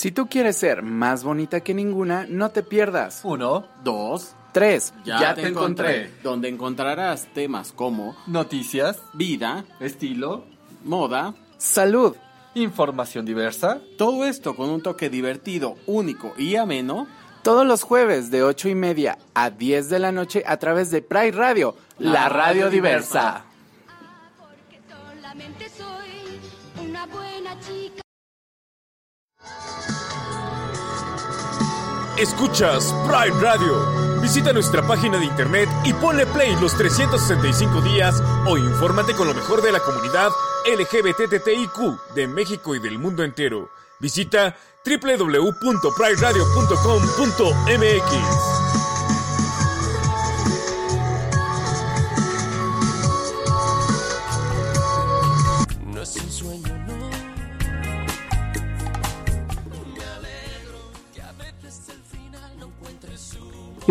Si tú quieres ser más bonita que ninguna, no te pierdas. Uno, dos, Tres. Ya, te, encontré. Donde encontrarás temas como Noticias, vida, estilo, moda, salud, información diversa. Todo esto con un toque divertido, único y ameno. Todos los jueves de 8 y media a 10 de la noche a través de Pride Radio, la, radio diversa. Escuchas Pride Radio. Visita nuestra página de internet y ponle play los 365 días o infórmate con lo mejor de la comunidad LGBTTIQ de México y del mundo entero. Visita www.prideradio.com.mx.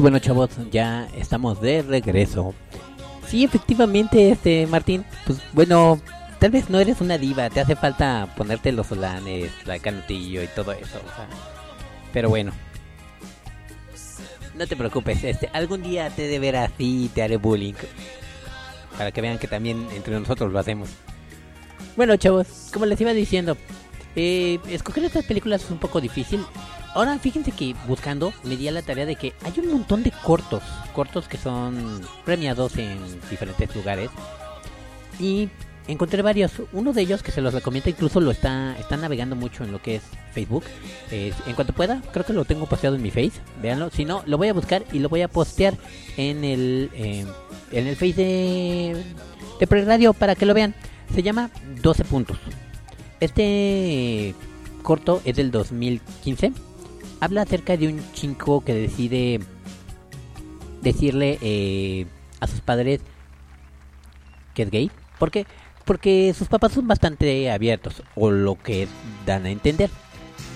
bueno, chavos, ya estamos de regreso. Sí, efectivamente, este Martín, pues bueno, tal vez no eres una diva, te hace falta ponerte los solanes, la canutillo y todo eso, o sea, pero bueno. No te preocupes, este, algún día te de ver así te haré bullying. Para que vean que también entre nosotros lo hacemos. Bueno, chavos, como les iba diciendo, eh, escoger estas películas es un poco difícil. Ahora, fíjense que buscando me di a la tarea de que hay un montón de cortos, cortos que son premiados en diferentes lugares. Y encontré varios. Uno de ellos que se los recomiendo, incluso lo está, está navegando mucho en lo que es Facebook. En cuanto pueda, creo que lo tengo posteado en mi Face. Véanlo. Si no, lo voy a buscar y lo voy a postear en el, eh, en el Face de, de Preradio para que lo vean. Se llama 12 puntos. Este corto es del 2015. Habla acerca de un chico que decide decirle eh, a sus padres que es gay. ¿Por qué? Porque sus papás son bastante abiertos, o lo que dan a entender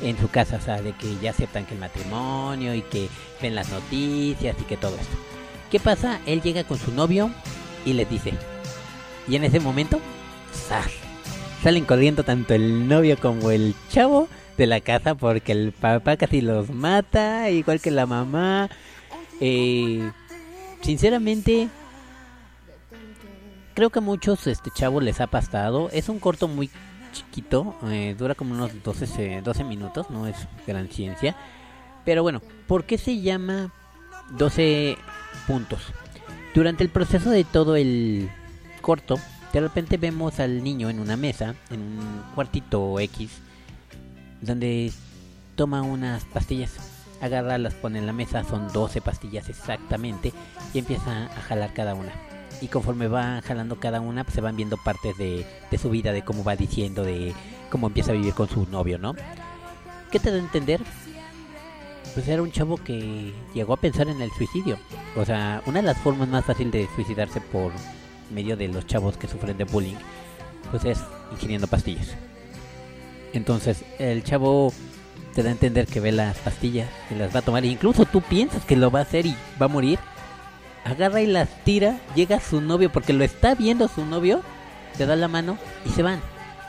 en su casa, o sea, de que ya aceptan que el matrimonio y que ven las noticias y que todo esto. ¿Qué pasa? Él llega con su novio y les dice. Y en ese momento, ¡zas! salen corriendo tanto el novio como el chavo de la casa porque el papá casi los mata, igual que la mamá. Eh, sinceramente, creo que a muchos este chavos les ha pasado. Es un corto muy chiquito, eh, dura como unos 12, se- 12 minutos, no es gran ciencia. Pero bueno, ¿por qué se llama 12 puntos? Durante el proceso de todo el corto, de repente vemos al niño en una mesa, en un cuartito X, donde toma unas pastillas. Agarra, las pone en la mesa, son 12 pastillas exactamente, y empieza a jalar cada una. Y conforme va jalando cada una, pues se van viendo partes de, de su vida, de cómo va diciendo, de cómo empieza a vivir con su novio, ¿no? ¿Qué te da a entender? Pues era un chavo que llegó a pensar en el suicidio. O sea, una de las formas más fáciles de suicidarse por medio de los chavos que sufren de bullying, pues es ingiriendo pastillas. Entonces, el chavo te da a entender que ve las pastillas y las va a tomar. Incluso tú piensas que lo va a hacer y va a morir. Agarra y las tira, llega su novio porque lo está viendo su novio, te da la mano y se van.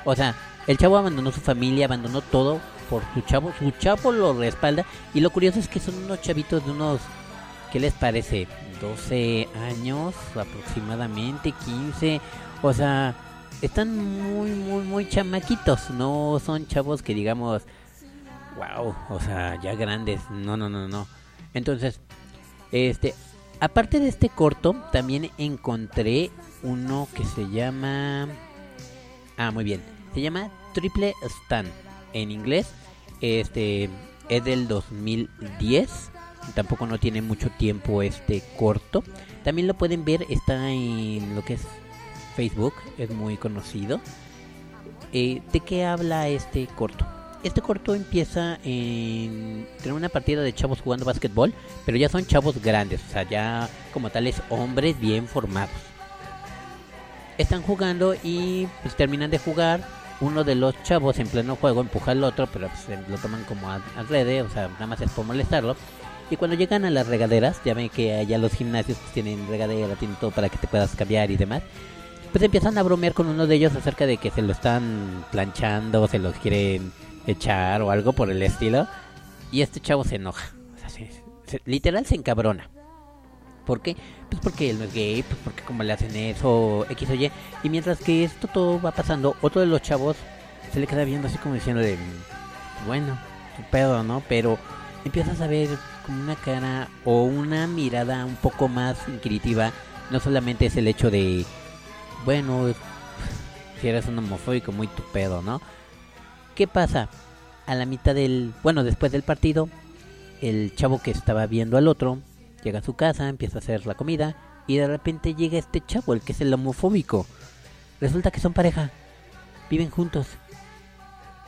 O sea, el chavo abandonó su familia, abandonó todo por su chavo. Su chavo lo respalda. Y lo curioso es que son unos chavitos de unos, ¿qué les parece? 12 años aproximadamente, 15. O sea, están muy, muy, muy chamaquitos. No son chavos que digamos, wow, o sea, ya grandes. No, no, no, no. Entonces, este, Aparte de este corto, también encontré uno que se llama... Ah, muy bien. Se llama Triple Stan. En inglés. Este es del 2010. Tampoco no tiene mucho tiempo este corto. También lo pueden ver. Está en lo que es Facebook. Es muy conocido. Eh, ¿De qué habla este corto? Este corto empieza en tener una partida de chavos jugando básquetbol, pero ya son chavos grandes, o sea, ya como tales hombres bien formados. Están jugando y pues terminan de jugar. Uno de los chavos en pleno juego empuja al otro, pero pues, lo toman como a- adrede, o sea, nada más es por molestarlo. Y cuando llegan a las regaderas, ya ven que allá los gimnasios pues, tienen regadera, tienen todo para que te puedas cambiar y demás. Pues empiezan a bromear con uno de ellos acerca de que se lo están planchando, se los quieren echar o algo por el estilo. Y este chavo se enoja. O sea, se- literal se encabrona. ¿Por qué? Pues porque él no es gay, pues porque como le hacen eso, X o Y. Y mientras que esto todo va pasando, otro de los chavos se le queda viendo así como diciendo de, bueno, tu pedo, ¿no? Pero empiezas a ver como una cara o una mirada un poco más inquisitiva. No solamente es el hecho de, bueno, [LAUGHS] si eres un homofóbico, muy tu pedo, ¿no? ¿Qué pasa? A la mitad del, bueno, después del partido, el chavo que estaba viendo al otro llega a su casa, empieza a hacer la comida y de repente llega este chavo, el que es el homofóbico. Resulta que son pareja, viven juntos,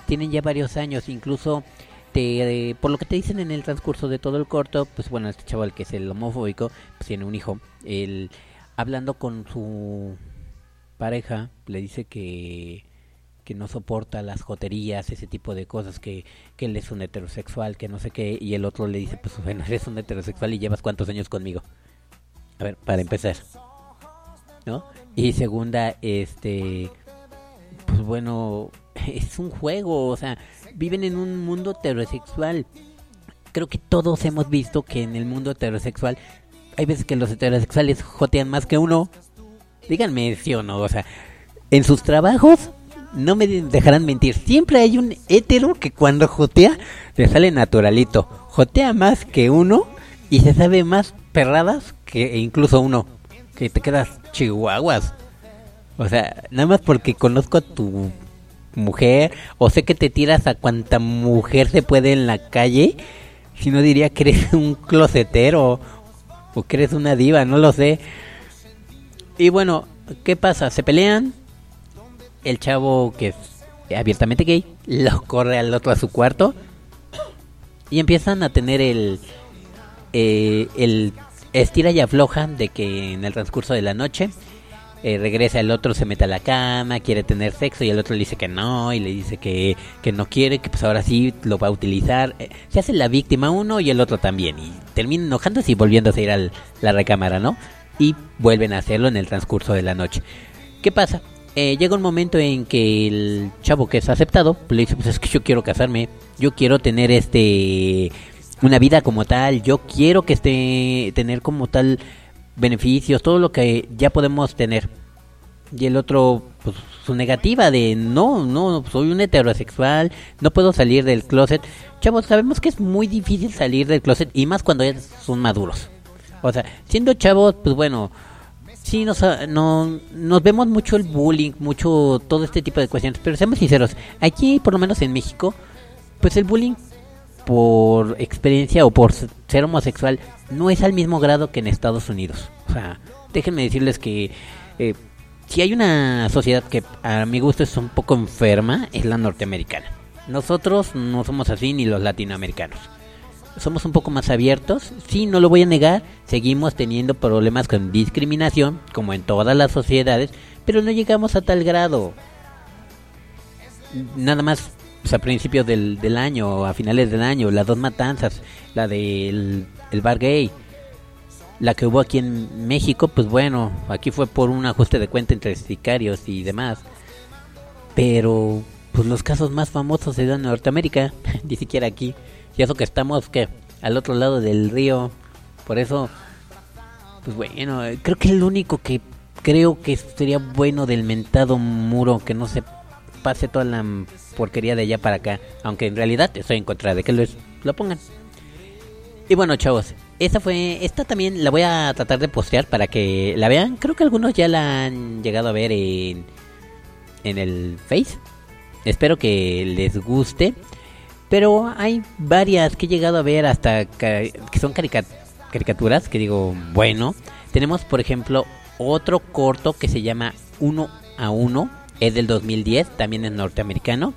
tienen ya varios años, incluso te, eh, por lo que te dicen en el transcurso de todo el corto, pues bueno, este chaval que es el homofóbico, pues tiene un hijo, él hablando con su pareja le dice que que no soporta las joterías, ese tipo de cosas, que, que él es un heterosexual, que no sé qué, y el otro le dice, pues bueno, [LAUGHS] eres un heterosexual y llevas cuántos años conmigo. A ver, para empezar. ¿No? Y segunda, este, pues bueno, [LAUGHS] es un juego, o sea, viven en un mundo heterosexual. Creo que todos hemos visto que en el mundo heterosexual hay veces que los heterosexuales jotean más que uno. Díganme sí o no, o sea, en sus trabajos no me dejarán mentir. Siempre hay un hétero que cuando jotea le sale naturalito. Jotea más que uno y se sabe más perradas que incluso uno. Que te quedas chihuahuas. O sea, nada más porque conozco a tu mujer o sé que te tiras a cuanta mujer se puede en la calle. Si no diría que eres [LAUGHS] un closetero o que eres una diva, no lo sé. Y bueno, ¿qué pasa? Se pelean, el chavo que es abiertamente gay [LAUGHS] lo corre al otro a su cuarto. Y empiezan a tener el eh, el estira y afloja de que en el transcurso de la noche eh, regresa el otro se mete a la cama quiere tener sexo y el otro le dice que no y le dice que, que no quiere que pues ahora sí lo va a utilizar. Eh, se hace la víctima uno y el otro también y terminan enojándose y volviéndose a ir a la recámara no y vuelven a hacerlo en el transcurso de la noche. Qué pasa eh, llega un momento en que el chavo que es aceptado pues, le dice pues es que yo quiero casarme yo quiero tener este una vida como tal yo quiero que esté tener como tal beneficios todo lo que ya podemos tener y el otro pues su negativa de no no soy un heterosexual no puedo salir del closet chavos sabemos que es muy difícil salir del closet y más cuando ya son maduros o sea siendo chavos pues bueno Sí, nos, ah, no, nos vemos mucho el bullying, mucho todo este tipo de cuestiones, pero seamos sinceros, aquí por lo menos en México, pues el bullying por experiencia o por ser homosexual no es al mismo grado que en Estados Unidos. O sea, déjenme decirles que eh, si hay una sociedad que a mi gusto es un poco enferma, es la norteamericana. Nosotros no somos así ni los latinoamericanos somos un poco más abiertos. Sí, no lo voy a negar, seguimos teniendo problemas con discriminación, como en todas las sociedades, pero no llegamos a tal grado. Nada más pues, a principios del, del año, a finales del año, las dos matanzas, la del el bar gay, la que hubo aquí en México, pues bueno, aquí fue por un ajuste de cuenta entre sicarios y demás. Pero pues los casos más famosos se dan en Norteamérica, [LAUGHS] ni siquiera aquí. Y eso que estamos que al otro lado del río. Por eso pues bueno, eh, creo que el único que creo que sería bueno del mentado muro que no se pase toda la porquería de allá para acá, aunque en realidad estoy en contra de que lo, lo pongan. Y bueno, chavos, esta fue, esta también la voy a tratar de postear para que la vean. Creo que algunos ya la han llegado a ver en, en el Face. Espero que les guste. Pero hay varias que he llegado a ver hasta que son carica- caricaturas que digo, bueno. Tenemos, por ejemplo, otro corto que se llama Uno a Uno. Es del 2010, también es norteamericano.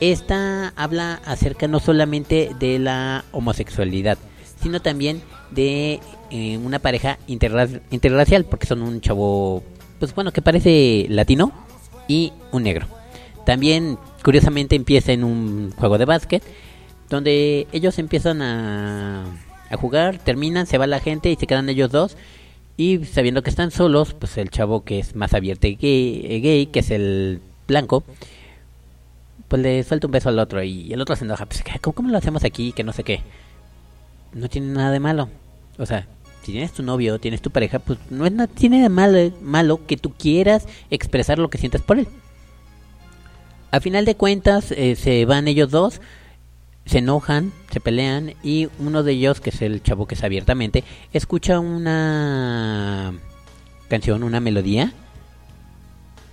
Esta habla acerca no solamente de la homosexualidad, sino también de eh, una pareja interra- interracial, porque son un chavo, pues bueno, que parece latino y un negro. También, curiosamente, empieza en un juego de básquet, donde ellos empiezan a, jugar, terminan, se va la gente y se quedan ellos dos. Y sabiendo que están solos, pues el chavo que es más abierto y gay, eh, gay que es el blanco, pues le suelta un beso al otro y el otro se enoja. Pues, ¿cómo, ¿Cómo lo hacemos aquí? Que no sé qué. No tiene nada de malo. O sea, si tienes tu novio, tienes tu pareja, pues no es nada, tiene de malo, malo que tú quieras expresar lo que sientes por él. A final de cuentas, eh, se van ellos dos, se enojan, se pelean y uno de ellos, que es el chavo que es abiertamente, escucha una canción, una melodía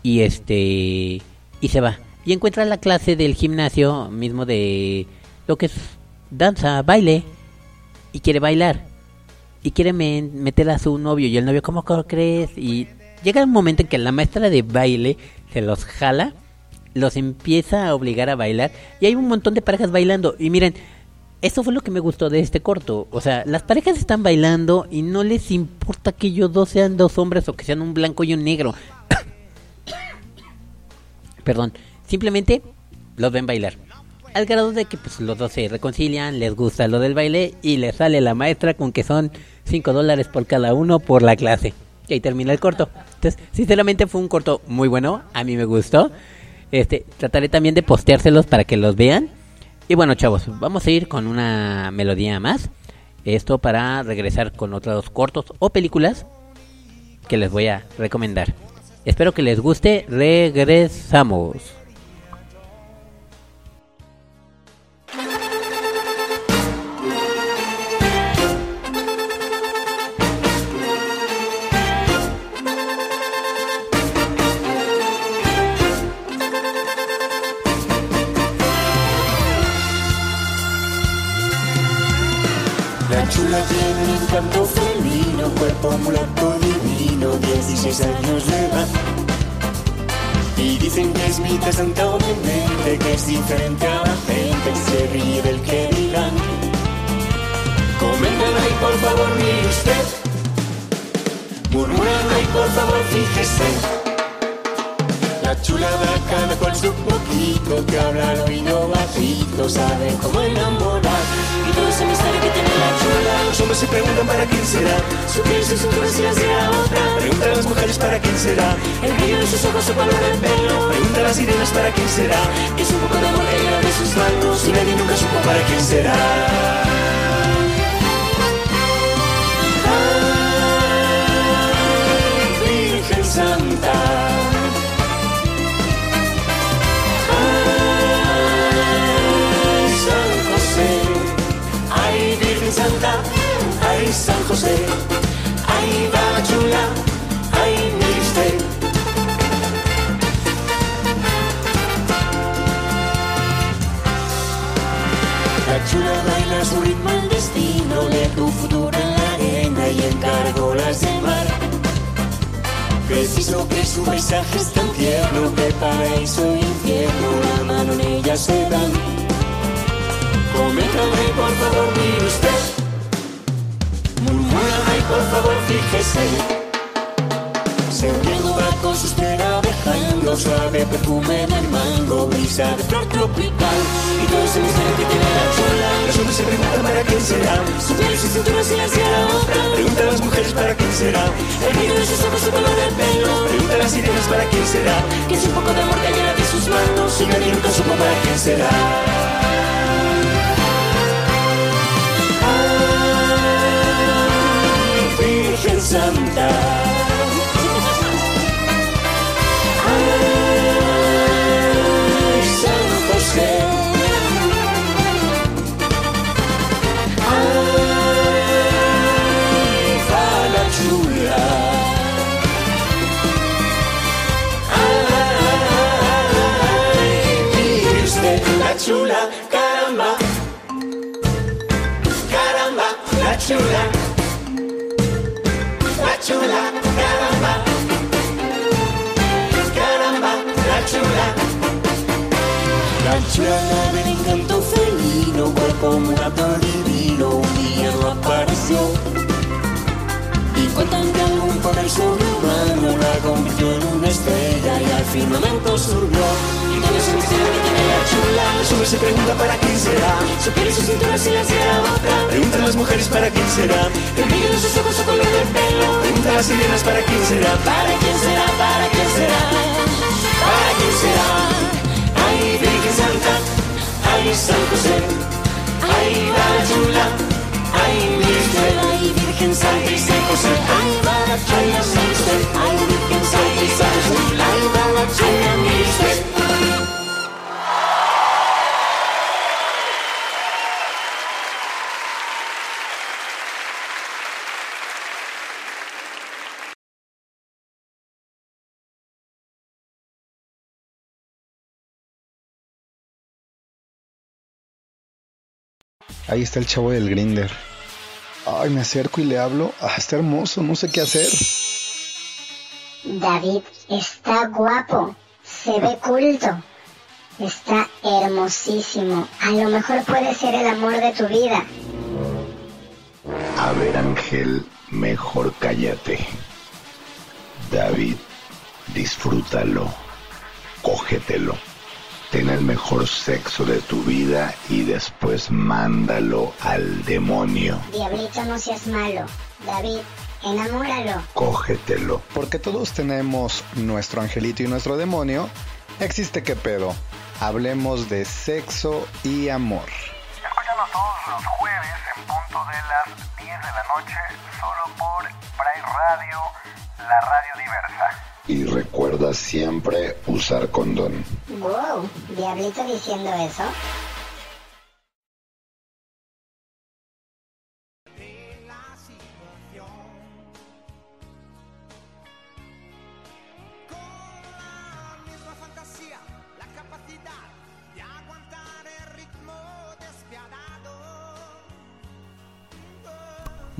y este y se va. Y encuentra la clase del gimnasio mismo de lo que es danza, baile y quiere bailar. Y quiere me- meter a su novio y el novio cómo crees y llega un momento en que la maestra de baile se los jala los empieza a obligar a bailar y hay un montón de parejas bailando. Y miren eso fue lo que me gustó de este corto. O sea las parejas están bailando y no les importa que ellos dos sean dos hombres o que sean un blanco y un negro. [COUGHS] Perdón simplemente los ven bailar. Al grado de que pues los dos se reconcilian les gusta lo del baile y les sale la maestra con que son 5 dólares por cada uno por la clase. Y ahí termina el corto. Entonces sinceramente fue un corto muy bueno a mí me gustó este, trataré también de posteárselos para que los vean. Y bueno, chavos, vamos a ir con una melodía más. Esto para regresar con otros cortos o películas que les voy a recomendar. Espero que les guste. Regresamos. La chula tiene un encanto felino, cuerpo mulato divino, 16 años le da. Y dicen que es mitad santa o demente, que es diferente a la gente, se ríe del que digan. Comenten ahí, por favor, mire usted. Murmuran ahí, por favor, fíjese. La chula da a cada cual su poquito, que habla al oído bajito, sabe cómo enamorar. Y todo ese misterio que tiene la chula. Los hombres se preguntan para quién será. Su piel, su cintura, si la será otra. Preguntan las mujeres para quién será. El brillo de sus ojos, su color del pelo. Preguntan las sirenas para quién será. Es un poco de amor que de sus manos. Y nadie nunca supo para quién será. Virgen Santa. Ay Santa, ay San José, ay chula, ay mire usted. La chula baila su ritmo al destino, lee tu futuro en la arena y encargó las de mar. Preciso que su paisaje es tan tierno que paraíso e infierno la mano en ella se dan. Coméntame por favor, mire usted. Por favor, fíjese. Serpiendo va con sus dejando suave perfume del mango, brisa de flor tropical. Y todo ese misterio que tiene la chola. Los hombres se preguntan para quién será. Su piel y su cintura si la será otra. Pregunta a las mujeres para quién será. El brillo de sus ojos, su color del pelo. Pregunta a las sirenas para quién será. Que es un poco de amor llena de sus manos. Y nadie nunca supo para quién será. Virgen Santa. Chula. La chula, caramba. Caramba, la chula caramba. Caramba, la chula. La chula de encanto felino, cuerpo un gato divino, un día no apareció. Y cuentan que algún poder sobrehumano la convirtió estrella y al firmamento subió. Y todo ese misterio que tiene la chula, solo se pregunta para quién será. Su piel y su cintura se le hace la boca. Preguntan las mujeres para quién será. El brillo de sus ojos, su color de pelo. Preguntan las sirenas para quién será. Para quién será, para quién será. Para quién será. Ay, Virgen Santa, ay, San José, ay, la chula, ay, Virgen, Ahí está el chavo del grinder. Ay, me acerco y le hablo. Ah, está hermoso, no sé qué hacer. David está guapo, se ve culto, está hermosísimo. A lo mejor puede ser el amor de tu vida. A ver, Ángel, mejor cállate. David, disfrútalo, cógetelo. Ten el mejor sexo de tu vida y después mándalo al demonio. Diablito, no seas malo. David, enamóralo. Cógetelo. Porque todos tenemos nuestro angelito y nuestro demonio. Existe qué pedo. Hablemos de sexo y amor. Escúchanos todos los jueves en punto de las 10 de la noche, solo por Pride Radio, la radio diversa. Y recuerda siempre usar condón. Wow, Diablito diciendo eso.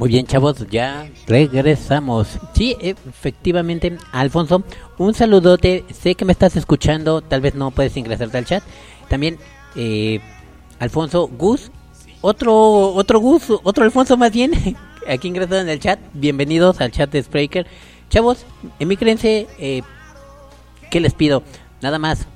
Bien, chavos, ya regresamos. Sí, efectivamente, Alfonso, un saludote. Sé que me estás escuchando, tal vez no puedes ingresarte al chat. También, eh, Alfonso Gus, otro otro Gus, otro Alfonso más bien, [LAUGHS] aquí ingresado en el chat. Bienvenidos al chat de Spreaker. Chavos, en mi creencia, eh, ¿qué les pido? Nada más,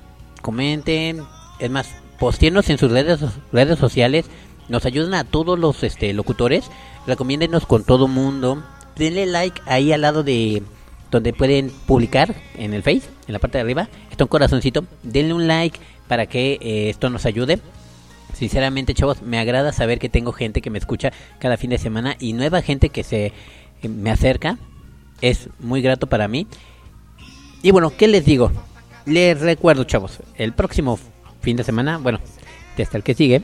comenten, es más, postienos en sus redes, redes sociales. Nos ayudan a todos los este, locutores. Recomiéndenos con todo mundo. Denle like ahí al lado de donde pueden publicar en el Face, en la parte de arriba. Está un corazoncito. Denle un like para que eh, esto nos ayude. Sinceramente, chavos, me agrada saber que tengo gente que me escucha cada fin de semana y nueva gente que se eh, me acerca. Es muy grato para mí. Y bueno, ¿qué les digo? Les recuerdo, chavos, el próximo fin de semana, bueno, desde el que sigue,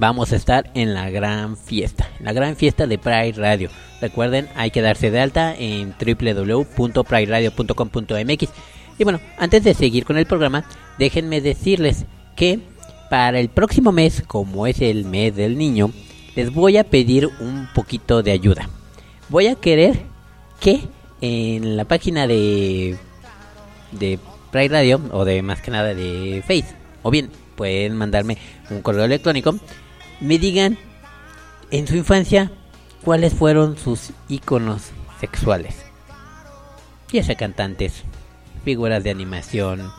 vamos a estar en la gran fiesta, la gran fiesta de Pride Radio. Recuerden, hay que darse de alta en www.prideradio.com.mx. Y bueno, antes de seguir con el programa, déjenme decirles que para el próximo mes, como es el mes del niño, les voy a pedir un poquito de ayuda. Voy a querer que en la página de de Pride Radio o de más que nada de Face o bien pueden mandarme un correo electrónico me digan en su infancia cuáles fueron sus iconos sexuales. Ya sea cantantes figuras de animación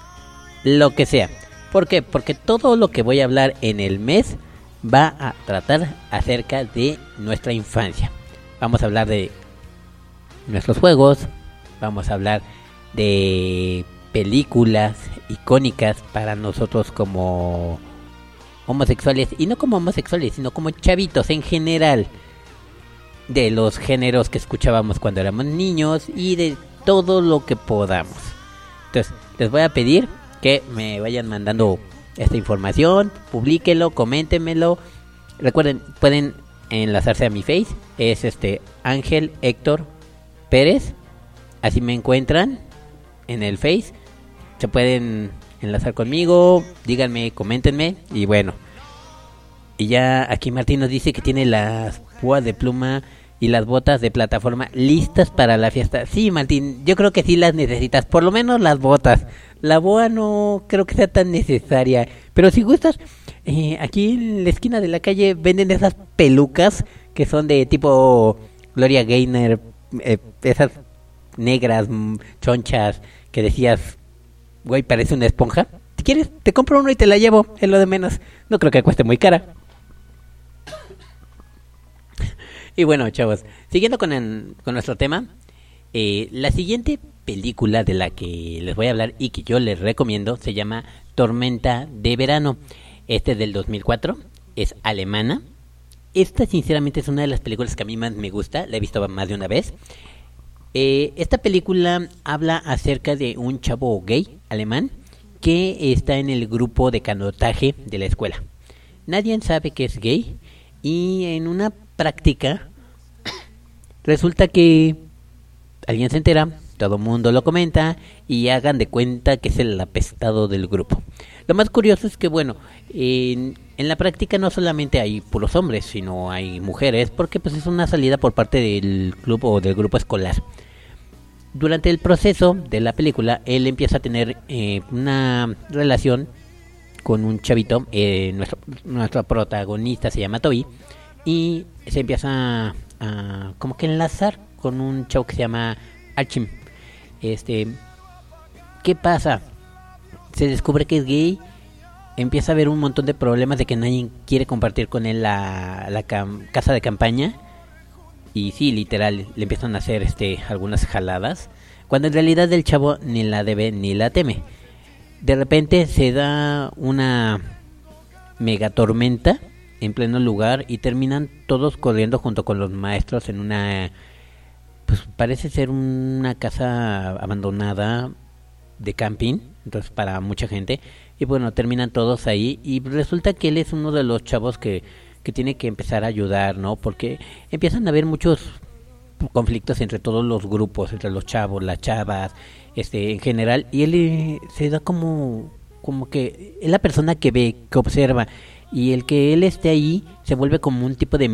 lo que sea. ¿por qué? porque todo lo que voy a hablar en el mes va a tratar acerca de nuestra infancia. Vamos a hablar de nuestros juegos vamos a hablar de películas icónicas para nosotros como homosexuales y no como homosexuales sino como chavitos en general de los géneros que escuchábamos cuando éramos niños y de todo lo que podamos. Entonces les voy a pedir que me vayan mandando esta información publíquelo coméntenmelo recuerden pueden enlazarse a mi face es este Ángel Héctor Pérez. Así me encuentran en el Face. Se pueden enlazar conmigo, díganme, coméntenme y bueno. Y ya aquí Martín nos dice que tiene las púas de pluma y las botas de plataforma listas para la fiesta. Sí, Martín, yo creo que sí las necesitas, por lo menos las botas. La boa no creo que sea tan necesaria, pero si gustas, eh, aquí en la esquina de la calle venden esas pelucas que son de tipo Gloria Gaynor, eh, esas negras, mm, chonchas, que decías, güey, parece una esponja. Si quieres, te compro uno y te la llevo, es lo de menos. No creo que cueste muy cara. Y bueno, chavos, siguiendo con, con nuestro tema, eh, la siguiente película de la que les voy a hablar y que yo les recomiendo se llama Tormenta de Verano. Este es del 2004, es alemana. Esta sinceramente es una de las películas que a mí más me gusta, la he visto más de una vez. Eh, esta película habla acerca de un chavo gay alemán que está en el grupo de canotaje de la escuela. Nadie sabe que es gay y en una práctica resulta que alguien se entera, todo el mundo lo comenta y hagan de cuenta que es el apestado del grupo. Lo más curioso es que, bueno, en, en la práctica no solamente hay puros hombres, sino hay mujeres, porque pues es una salida por parte del club o del grupo escolar. Durante el proceso de la película, él empieza a tener eh, una relación con un chavito, eh, nuestro, nuestro protagonista se llama Toby, y se empieza a, como que enlazar con un chavo que se llama Archim. Este, ¿qué pasa? Se descubre que es gay, empieza a haber un montón de problemas de que nadie quiere compartir con él la, la casa de campaña. Y sí, literal, le empiezan a hacer este algunas jaladas. Cuando en realidad el chavo ni la debe ni la teme. De repente se da una mega tormenta en pleno lugar y terminan todos corriendo junto con los maestros en una pues parece ser una casa abandonada de camping, entonces para mucha gente y bueno, terminan todos ahí y resulta que él es uno de los chavos que que tiene que empezar a ayudar, ¿no? Porque empiezan a haber muchos conflictos entre todos los grupos, entre los chavos, las chavas, este en general y él eh, se da como como que es la persona que ve, que observa y el que él esté ahí se vuelve como un tipo de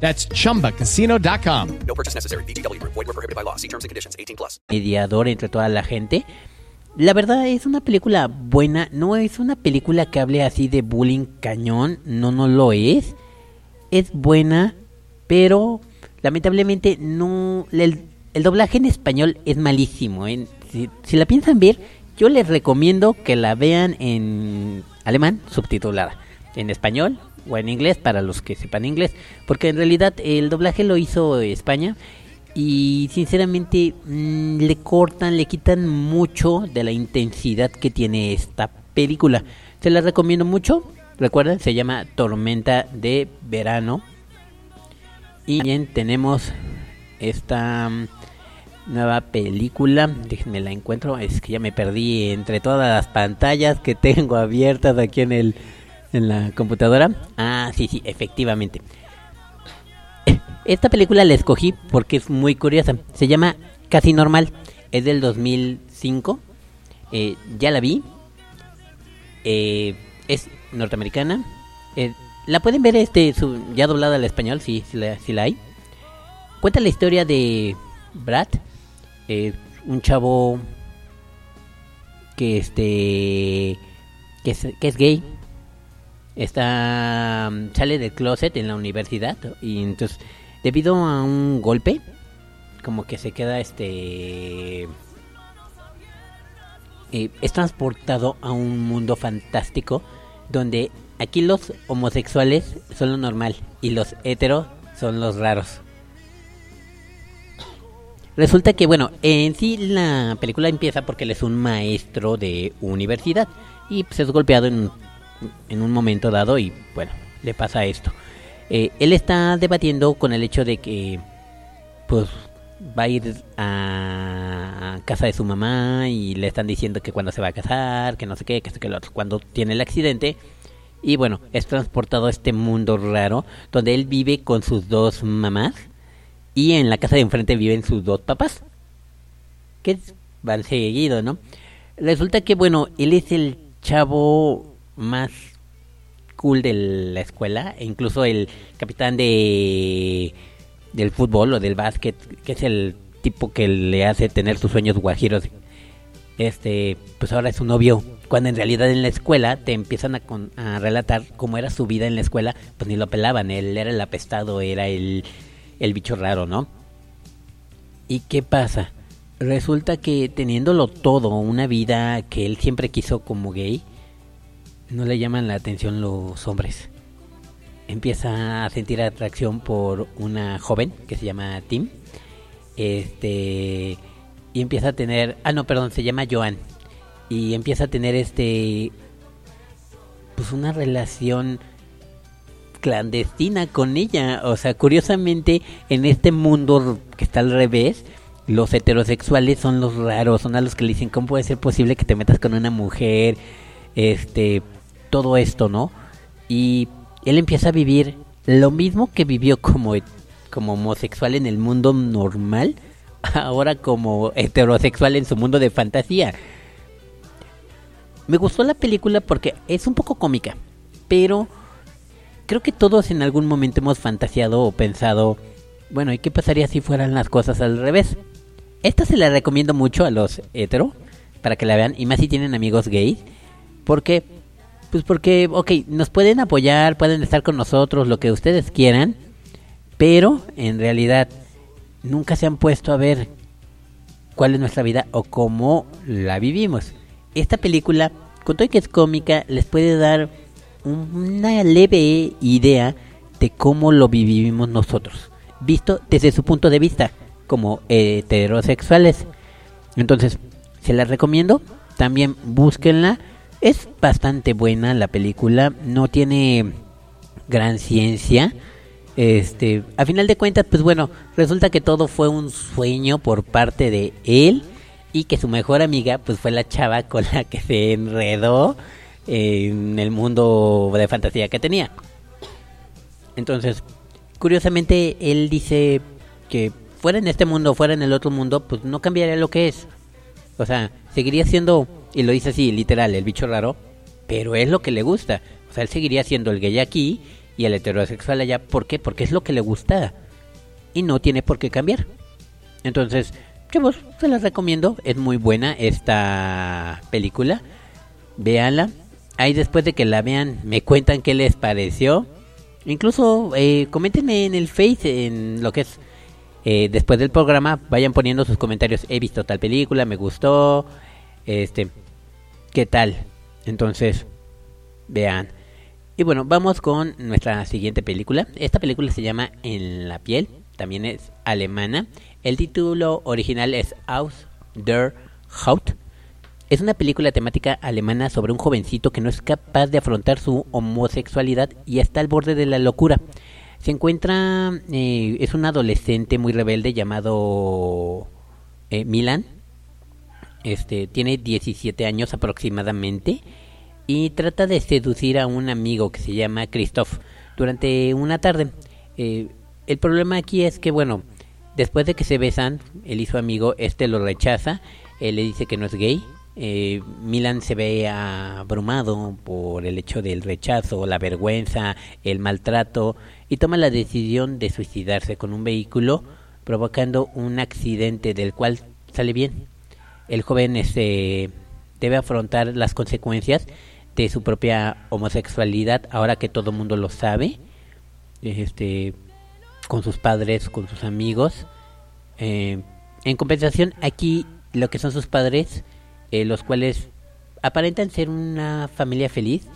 That's chumbacasino.com. No purchase necessary. Group. Void were prohibited by law. See terms and conditions. 18 plus. mediador entre toda la gente. La verdad es una película buena, no es una película que hable así de bullying cañón, no, no lo es. Es buena, pero lamentablemente no... El, el doblaje en español es malísimo. ¿eh? Si, si la piensan ver, yo les recomiendo que la vean en alemán subtitulada. En español o en inglés para los que sepan inglés. Porque en realidad el doblaje lo hizo España y sinceramente mm, le cortan, le quitan mucho de la intensidad que tiene esta película. Se la recomiendo mucho. Recuerden, se llama Tormenta de Verano. Y bien, tenemos esta mm, nueva película. Déjenme la encuentro. Es que ya me perdí entre todas las pantallas que tengo abiertas aquí en el en la computadora. Ah, sí, sí, efectivamente. Esta película la escogí porque es muy curiosa. Se llama Casi Normal. Es del 2005. Eh, ya la vi. Eh, es norteamericana. Eh, la pueden ver este su- ya doblada al español, si, si, la, si la hay. Cuenta la historia de Brad. eh, un chavo que este que es, que es gay está mm, sale del closet en la universidad y entonces debido a un golpe como que se queda este eh, es transportado a un mundo fantástico donde aquí los homosexuales son lo normal y los heteros son los raros. Resulta que, bueno, en sí la película empieza porque él es un maestro de universidad y pues, es golpeado en, en un momento dado y, bueno, le pasa esto. Eh, él está debatiendo con el hecho de que, pues, va a ir a casa de su mamá y le están diciendo que cuando se va a casar, que no sé qué, que esto, que lo otro, cuando tiene el accidente. Y bueno, es transportado a este mundo raro donde él vive con sus dos mamás y en la casa de enfrente viven sus dos papás. Que van seguido, ¿no? Resulta que, bueno, él es el chavo más cool de la escuela, e incluso el capitán de del fútbol o del básquet, que es el tipo que le hace tener sus sueños guajiros. Este, pues ahora es su novio, cuando en realidad en la escuela te empiezan a, con- relatar cómo era su vida en la escuela, pues ni lo pelaban, él era el apestado, era el, el bicho raro, ¿no? ¿Y qué pasa? Resulta que teniéndolo todo, una vida que él siempre quiso como gay, no le llaman la atención los hombres. Empieza a sentir atracción por una joven que se llama Tim. Este y empieza a tener, ah no, perdón, se llama Joan. Y empieza a tener este pues una relación clandestina con ella. O sea, curiosamente, en este mundo que está al revés, los heterosexuales son los raros, son a los que le dicen, ¿cómo puede ser posible que te metas con una mujer? Este, todo esto, ¿no? Y él empieza a vivir lo mismo que vivió como, como homosexual en el mundo normal, [LAUGHS] ahora como heterosexual en su mundo de fantasía. Me gustó la película porque es un poco cómica, pero creo que todos en algún momento hemos fantaseado o pensado, bueno, ¿y qué pasaría si fueran las cosas al revés? Esta se la recomiendo mucho a los hetero, para que la vean, y más si tienen amigos gays, porque, pues porque, ok, nos pueden apoyar, pueden estar con nosotros, lo que ustedes quieran, pero en realidad nunca se han puesto a ver cuál es nuestra vida o cómo la vivimos. Esta película, con todo que es cómica, les puede dar una leve idea de cómo lo vivimos nosotros, visto desde su punto de vista como heterosexuales. Entonces, se la recomiendo, también búsquenla. Es bastante buena la película, no tiene gran ciencia. Este, a final de cuentas, pues bueno, resulta que todo fue un sueño por parte de él y que su mejor amiga pues fue la chava con la que se enredó en el mundo de fantasía que tenía. Entonces, curiosamente él dice que fuera en este mundo fuera en el otro mundo, pues no cambiaría lo que es. O sea, seguiría siendo, y lo dice así, literal, el bicho raro, pero es lo que le gusta. O sea, él seguiría siendo el gay aquí y el heterosexual allá. ¿Por qué? Porque es lo que le gusta. Y no tiene por qué cambiar. Entonces, chavos, se las recomiendo. Es muy buena esta película. Véanla. Ahí después de que la vean, me cuentan qué les pareció. Incluso, eh, coméntenme en el Face, en lo que es eh, después del programa, vayan poniendo sus comentarios. He visto tal película, me gustó. Este, ¿qué tal? Entonces, vean. Y bueno, vamos con nuestra siguiente película. Esta película se llama En la piel, también es alemana. El título original es Aus der Haut. Es una película temática alemana sobre un jovencito que no es capaz de afrontar su homosexualidad y está al borde de la locura. Se encuentra, eh, es un adolescente muy rebelde llamado eh, Milan. Este tiene 17 años aproximadamente y trata de seducir a un amigo que se llama Christoph durante una tarde. Eh, el problema aquí es que, bueno, después de que se besan, él y su amigo, este lo rechaza, él le dice que no es gay. Eh, Milan se ve abrumado por el hecho del rechazo, la vergüenza, el maltrato y toma la decisión de suicidarse con un vehículo provocando un accidente del cual sale bien. El joven este, debe afrontar las consecuencias de su propia homosexualidad, ahora que todo el mundo lo sabe, este, con sus padres, con sus amigos. Eh, en compensación, aquí lo que son sus padres, eh, los cuales aparentan ser una familia feliz,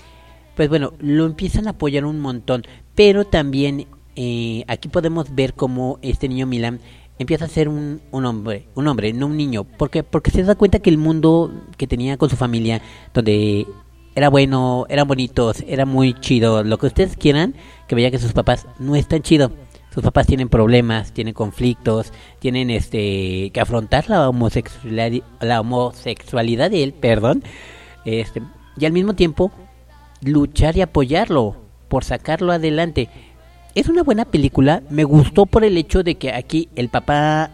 pues bueno, lo empiezan a apoyar un montón, pero también eh, aquí podemos ver cómo este niño Milan empieza a ser un, un hombre, un hombre, no un niño, porque porque se da cuenta que el mundo que tenía con su familia, donde era bueno, eran bonitos, era muy chido, lo que ustedes quieran, que veía que sus papás no es tan chido. Sus papás tienen problemas, tienen conflictos, tienen este que afrontar la homosexualidad, la homosexualidad de él, perdón, este, y al mismo tiempo luchar y apoyarlo por sacarlo adelante. Es una buena película, me gustó por el hecho de que aquí el papá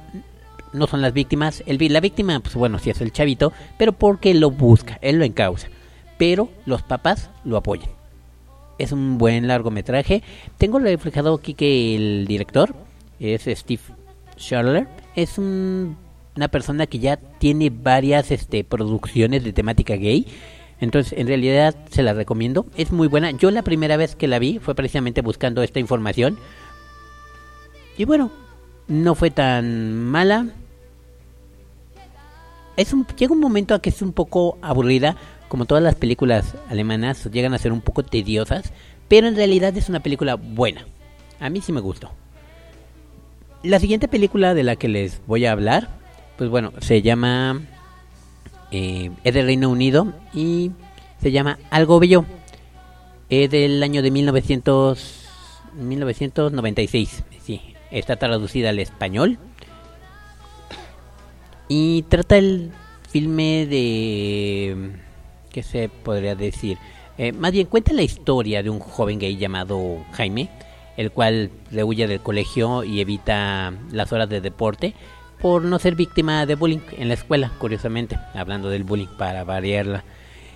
no son las víctimas, el, la víctima, pues bueno, sí es el chavito, pero porque lo busca, él lo encausa, pero los papás lo apoyan. Es un buen largometraje. Tengo reflejado aquí que el director es Steve Schaller, es un- una persona que ya tiene varias este, producciones de temática gay. Entonces, en realidad se la recomiendo. Es muy buena. Yo la primera vez que la vi fue precisamente buscando esta información. Y bueno, no fue tan mala. Es un, llega un momento a que es un poco aburrida, como todas las películas alemanas llegan a ser un poco tediosas, pero en realidad es una película buena. A mí sí me gustó. La siguiente película de la que les voy a hablar, pues bueno, se llama eh, es del Reino Unido y se llama Algo Bello. Es del año de 1900, 1996. Sí, está traducida al español. Y trata el filme de... ¿Qué se podría decir? Eh, más bien cuenta la historia de un joven gay llamado Jaime, el cual rehuye del colegio y evita las horas de deporte por no ser víctima de bullying en la escuela, curiosamente, hablando del bullying para variarla.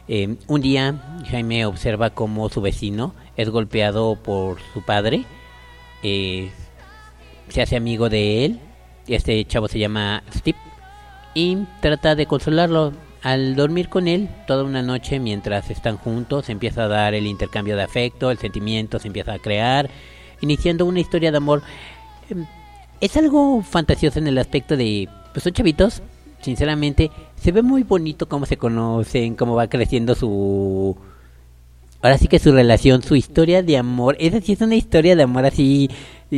Eh, un día Jaime observa cómo su vecino es golpeado por su padre, eh, se hace amigo de él, este chavo se llama Steve, y trata de consolarlo. Al dormir con él toda una noche mientras están juntos, se empieza a dar el intercambio de afecto, el sentimiento se empieza a crear, iniciando una historia de amor. Es algo fantasioso en el aspecto de, pues son chavitos, sinceramente, se ve muy bonito cómo se conocen, cómo va creciendo su... Ahora sí que su relación, su historia de amor, esa sí es una historia de amor así,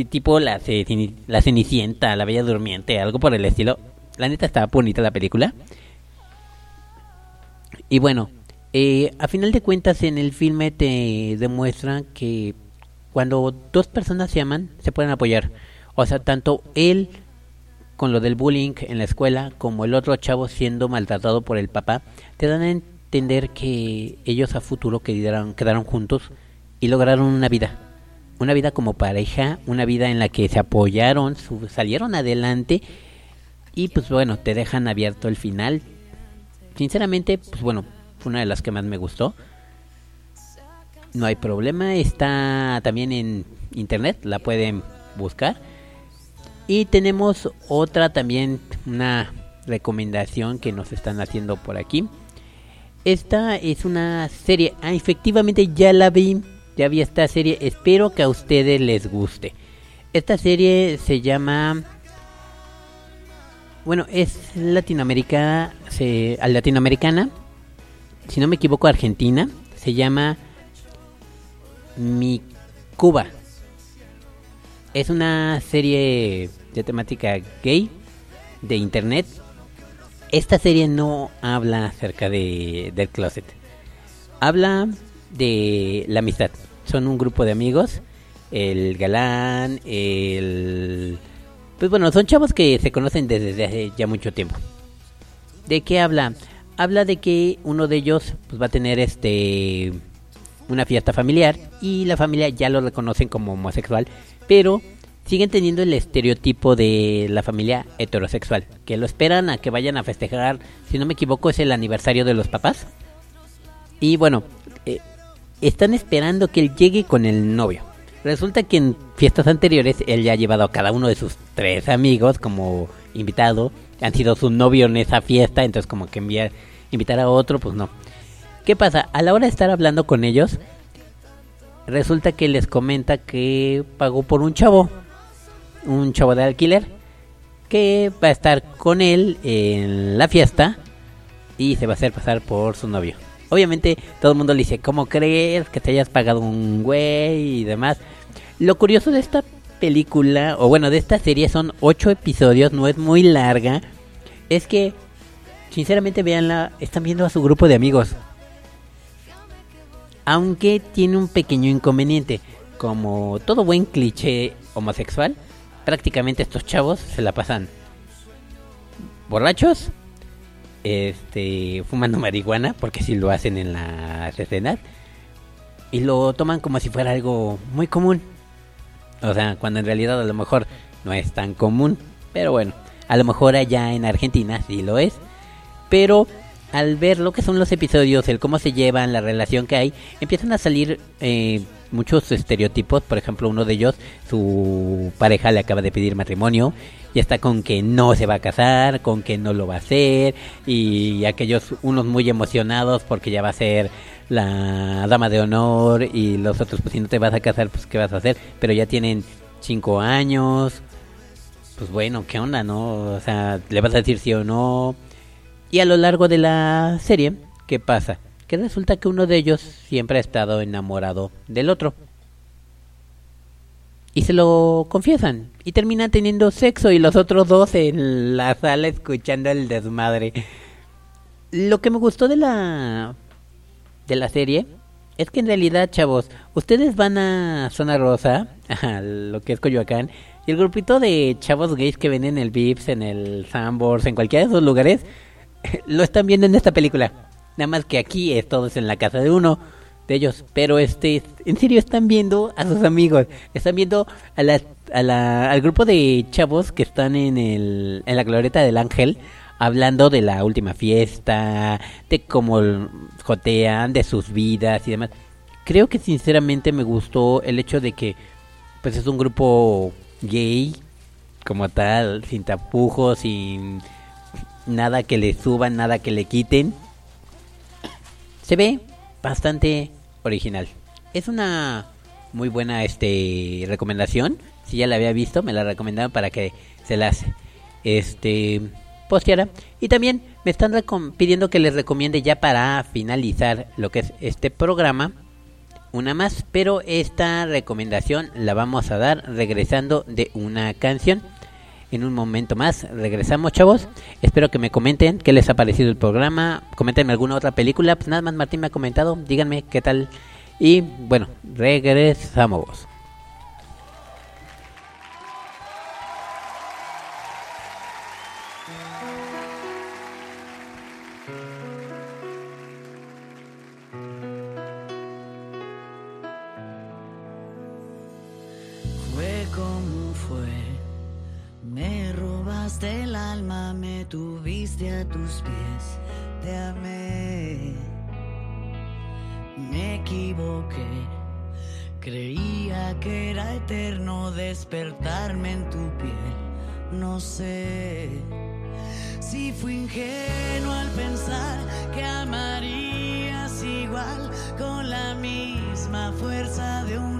tipo la, la Cenicienta, la Bella Durmiente, algo por el estilo. La neta está bonita la película. Y bueno, eh, a final de cuentas en el filme te demuestran que cuando dos personas se aman, se pueden apoyar. O sea, tanto él con lo del bullying en la escuela como el otro chavo siendo maltratado por el papá, te dan a entender que ellos a futuro quedaron, quedaron juntos y lograron una vida. Una vida como pareja, una vida en la que se apoyaron, salieron adelante y pues bueno, te dejan abierto el final. Sinceramente, pues bueno, fue una de las que más me gustó. No hay problema, está también en internet, la pueden buscar. Y tenemos otra también, una recomendación que nos están haciendo por aquí. Esta es una serie, ah, efectivamente ya la vi, ya vi esta serie, espero que a ustedes les guste. Esta serie se llama, bueno, es Latinoamérica, se, latinoamericana, si no me equivoco, Argentina, se llama Mi Cuba. Es una serie de temática gay de internet. Esta serie no habla acerca de, del closet. Habla de la amistad. Son un grupo de amigos. El galán, el... Pues bueno, son chavos que se conocen desde hace ya mucho tiempo. ¿De qué habla? Habla de que uno de ellos pues, va a tener este una fiesta familiar y la familia ya lo reconocen como homosexual, pero siguen teniendo el estereotipo de la familia heterosexual, que lo esperan a que vayan a festejar, si no me equivoco es el aniversario de los papás. Y bueno, eh, están esperando que él llegue con el novio. Resulta que en fiestas anteriores él ya ha llevado a cada uno de sus tres amigos como invitado, han sido su novio en esa fiesta, entonces como que enviar, invitar a otro, pues no. ¿Qué pasa? A la hora de estar hablando con ellos, resulta que les comenta que pagó por un chavo, un chavo de alquiler, que va a estar con él en la fiesta y se va a hacer pasar por su novio. Obviamente todo el mundo le dice, ¿cómo crees que te hayas pagado un güey y demás? Lo curioso de esta película, o bueno, de esta serie son ocho episodios, no es muy larga, es que, sinceramente, veanla, están viendo a su grupo de amigos. Aunque tiene un pequeño inconveniente, como todo buen cliché homosexual, prácticamente estos chavos se la pasan borrachos, este, fumando marihuana, porque si lo hacen en las escenas, y lo toman como si fuera algo muy común. O sea, cuando en realidad a lo mejor no es tan común, pero bueno, a lo mejor allá en Argentina sí lo es. Pero al ver lo que son los episodios, el cómo se llevan, la relación que hay, empiezan a salir eh, muchos estereotipos. Por ejemplo, uno de ellos, su pareja le acaba de pedir matrimonio y está con que no se va a casar, con que no lo va a hacer, y aquellos unos muy emocionados porque ya va a ser la dama de honor y los otros pues si no te vas a casar pues qué vas a hacer, pero ya tienen cinco años, pues bueno, ¿qué onda, no? O sea, le vas a decir sí o no. Y a lo largo de la serie, ¿qué pasa? Que resulta que uno de ellos siempre ha estado enamorado del otro. Y se lo confiesan. Y terminan teniendo sexo y los otros dos en la sala escuchando el desmadre. Lo que me gustó de la de la serie es que en realidad, chavos, ustedes van a Zona Rosa, [LAUGHS] a lo que es Coyoacán, y el grupito de chavos gays que ven en el Vips, en el Sambors, en cualquiera de esos lugares, [LAUGHS] lo están viendo en esta película. Nada más que aquí es todos en la casa de uno de ellos. Pero este, en serio están viendo a sus amigos. Están viendo a la, a la, al grupo de chavos que están en, el, en la glorieta del ángel. Hablando de la última fiesta, de cómo jotean, de sus vidas y demás. Creo que sinceramente me gustó el hecho de que pues es un grupo gay como tal, sin tapujos, sin nada que le suban, nada que le quiten. Se ve bastante original. Es una muy buena este recomendación. Si ya la había visto, me la recomendaron para que se las este posteara. Y también me están pidiendo que les recomiende ya para finalizar lo que es este programa una más, pero esta recomendación la vamos a dar regresando de una canción. En un momento más regresamos, chavos. Espero que me comenten qué les ha parecido el programa. Coméntenme alguna otra película. Pues nada más Martín me ha comentado. Díganme qué tal. Y bueno, regresamos. Equivoqué, creía que era eterno despertarme en tu piel, no sé. Si fui ingenuo al pensar que amarías igual con la misma fuerza de un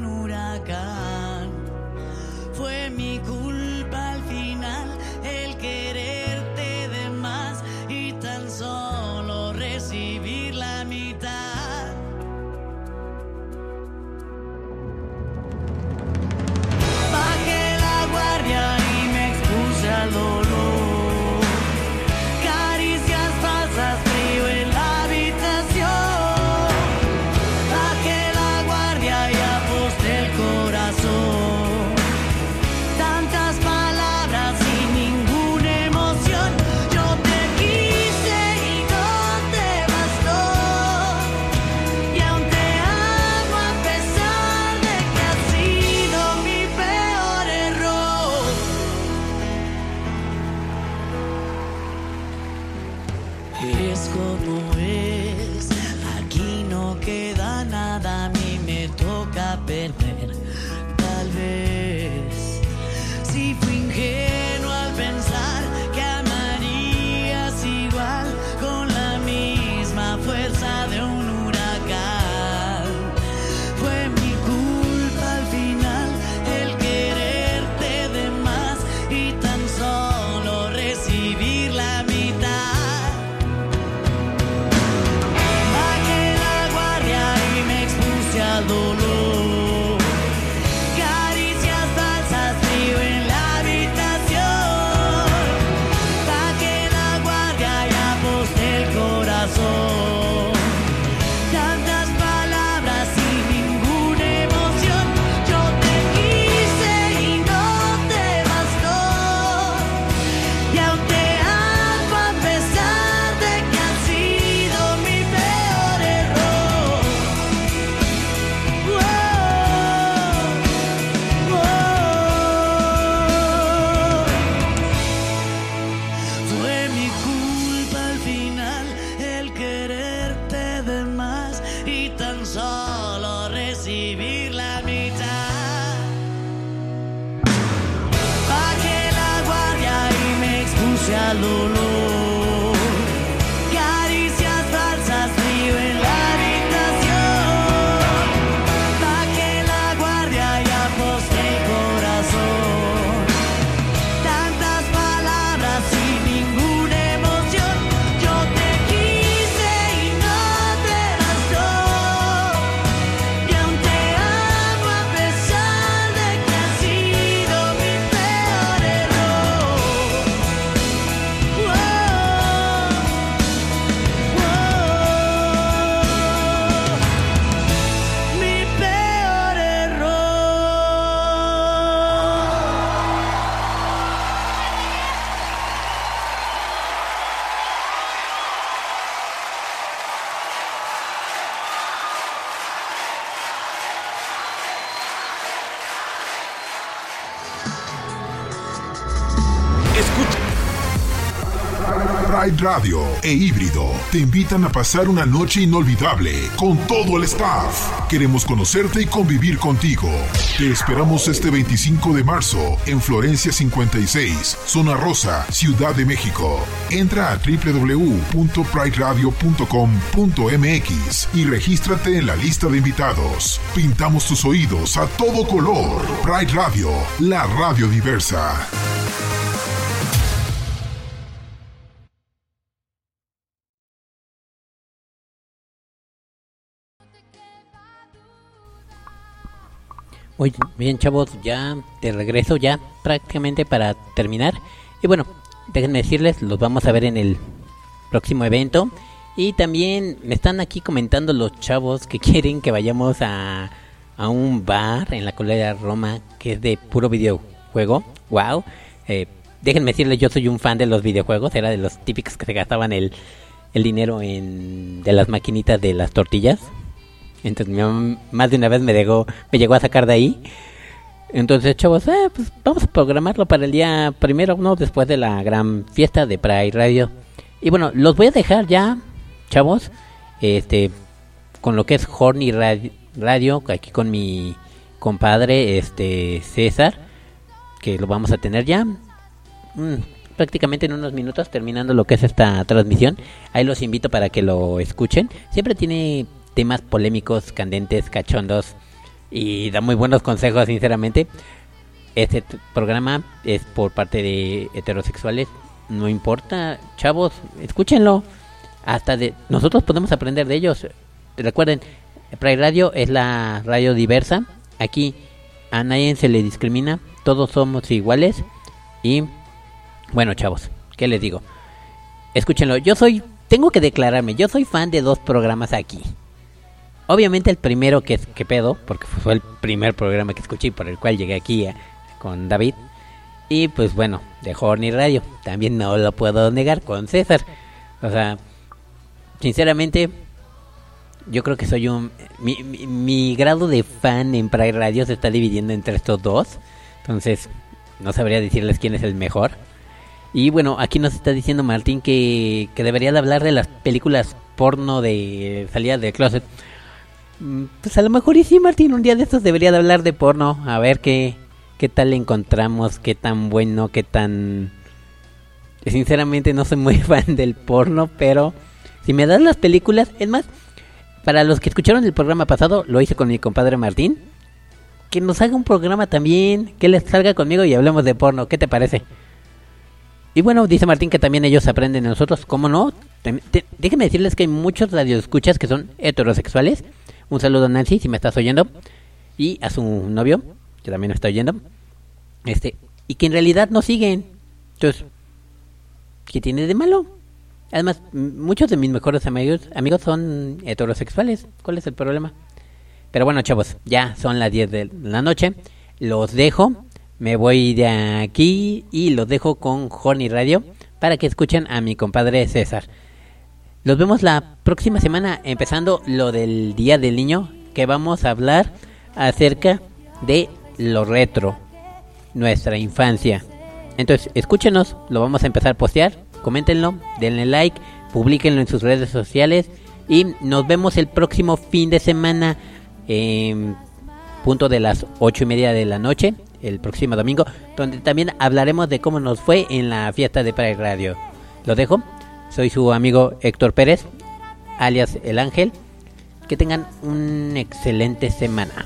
Radio e Híbrido te invitan a pasar una noche inolvidable con todo el staff. Queremos conocerte y convivir contigo. Te esperamos este 25 de marzo en Florencia 56, Zona Rosa, Ciudad de México. Entra a www.prideradio.com.mx y regístrate en la lista de invitados. Pintamos tus oídos a todo color. Pride Radio, la radio diversa. Muy bien, chavos, ya de regreso, ya prácticamente para terminar. Y bueno, déjenme decirles, los vamos a ver en el próximo evento. Y también me están aquí comentando los chavos que [LAUGHS] quieren que vayamos a, a un bar en la colonia Roma que es de puro videojuego. Wow. Eh, déjenme decirles, yo soy un fan de los videojuegos. Era de los típicos que se gastaban el, el dinero en de las maquinitas de las tortillas. Entonces mi mamá más de una vez me llegó, me llegó a sacar de ahí. Entonces, chavos, eh, pues vamos a programarlo para el día primero, ¿no? Después de la gran fiesta de Pride Radio. Y bueno, los voy a dejar ya, chavos, este, con lo que es Horny Radio, aquí con mi compadre, este, César, que lo vamos a tener ya. mm, prácticamente en unos minutos terminando lo que es esta transmisión. Ahí los invito para que lo escuchen. Siempre tiene temas polémicos, candentes, cachondos y da muy buenos consejos, sinceramente. Este programa es por parte de heterosexuales. No importa, chavos, escúchenlo. Hasta de nosotros podemos aprender de ellos. Recuerden, Pride Radio es la radio diversa. Aquí a nadie se le discrimina. Todos somos iguales. Y bueno, chavos, ¿qué les digo? Escúchenlo. Yo soy, tengo que declararme, yo soy fan de dos programas aquí. Obviamente el primero que que pedo, porque fue el primer programa que escuché y por el cual llegué aquí a- con David. Y pues bueno, de Horny Radio. También no lo puedo negar con César. O sea, sinceramente, yo creo que soy un... Mi, mi- grado de fan en Pride Radio se está dividiendo entre estos dos. Entonces, no sabría decirles quién es el mejor. Y bueno, aquí nos está diciendo Martín que, que debería de hablar de las películas porno de salida del closet. Mm, Pues a lo mejor y sí, Martín, un día de estos debería de hablar de porno. A ver qué, qué tal encontramos, qué tan bueno, qué tan... Sinceramente no soy muy [LAUGHS] fan del porno, pero si me das las películas, es más, para los que escucharon el programa pasado, lo hice con mi compadre Martín. Que nos haga un programa también, que les salga conmigo y hablemos de porno, ¿qué te parece? Y bueno, dice Martín que también ellos aprenden de nosotros, ¿cómo no? Déjenme decirles que hay muchos radioescuchas que son heterosexuales. Un saludo a Nancy, si me estás oyendo. Y a su novio, que también me está oyendo. Este, y que en realidad no siguen. Entonces, ¿qué tiene de malo? Además, muchos de mis mejores amigos, amigos son heterosexuales. ¿Cuál es el problema? Pero bueno, chavos, ya son las 10 de la noche. Los dejo. Me voy de aquí y los dejo con Horny Radio para que escuchen a mi compadre César. Los vemos la próxima semana empezando lo del Día del Niño que vamos a hablar acerca de lo retro, nuestra infancia. Entonces, escúchenos, lo vamos a empezar a postear, coméntenlo, denle like, publíquenlo en sus redes sociales y nos vemos el próximo fin de semana en punto de las ocho y media de la noche, el próximo domingo, donde también hablaremos de cómo nos fue en la fiesta de Pride Radio. Lo dejo, soy su amigo Héctor Pérez, alias El Ángel. Que tengan una excelente semana.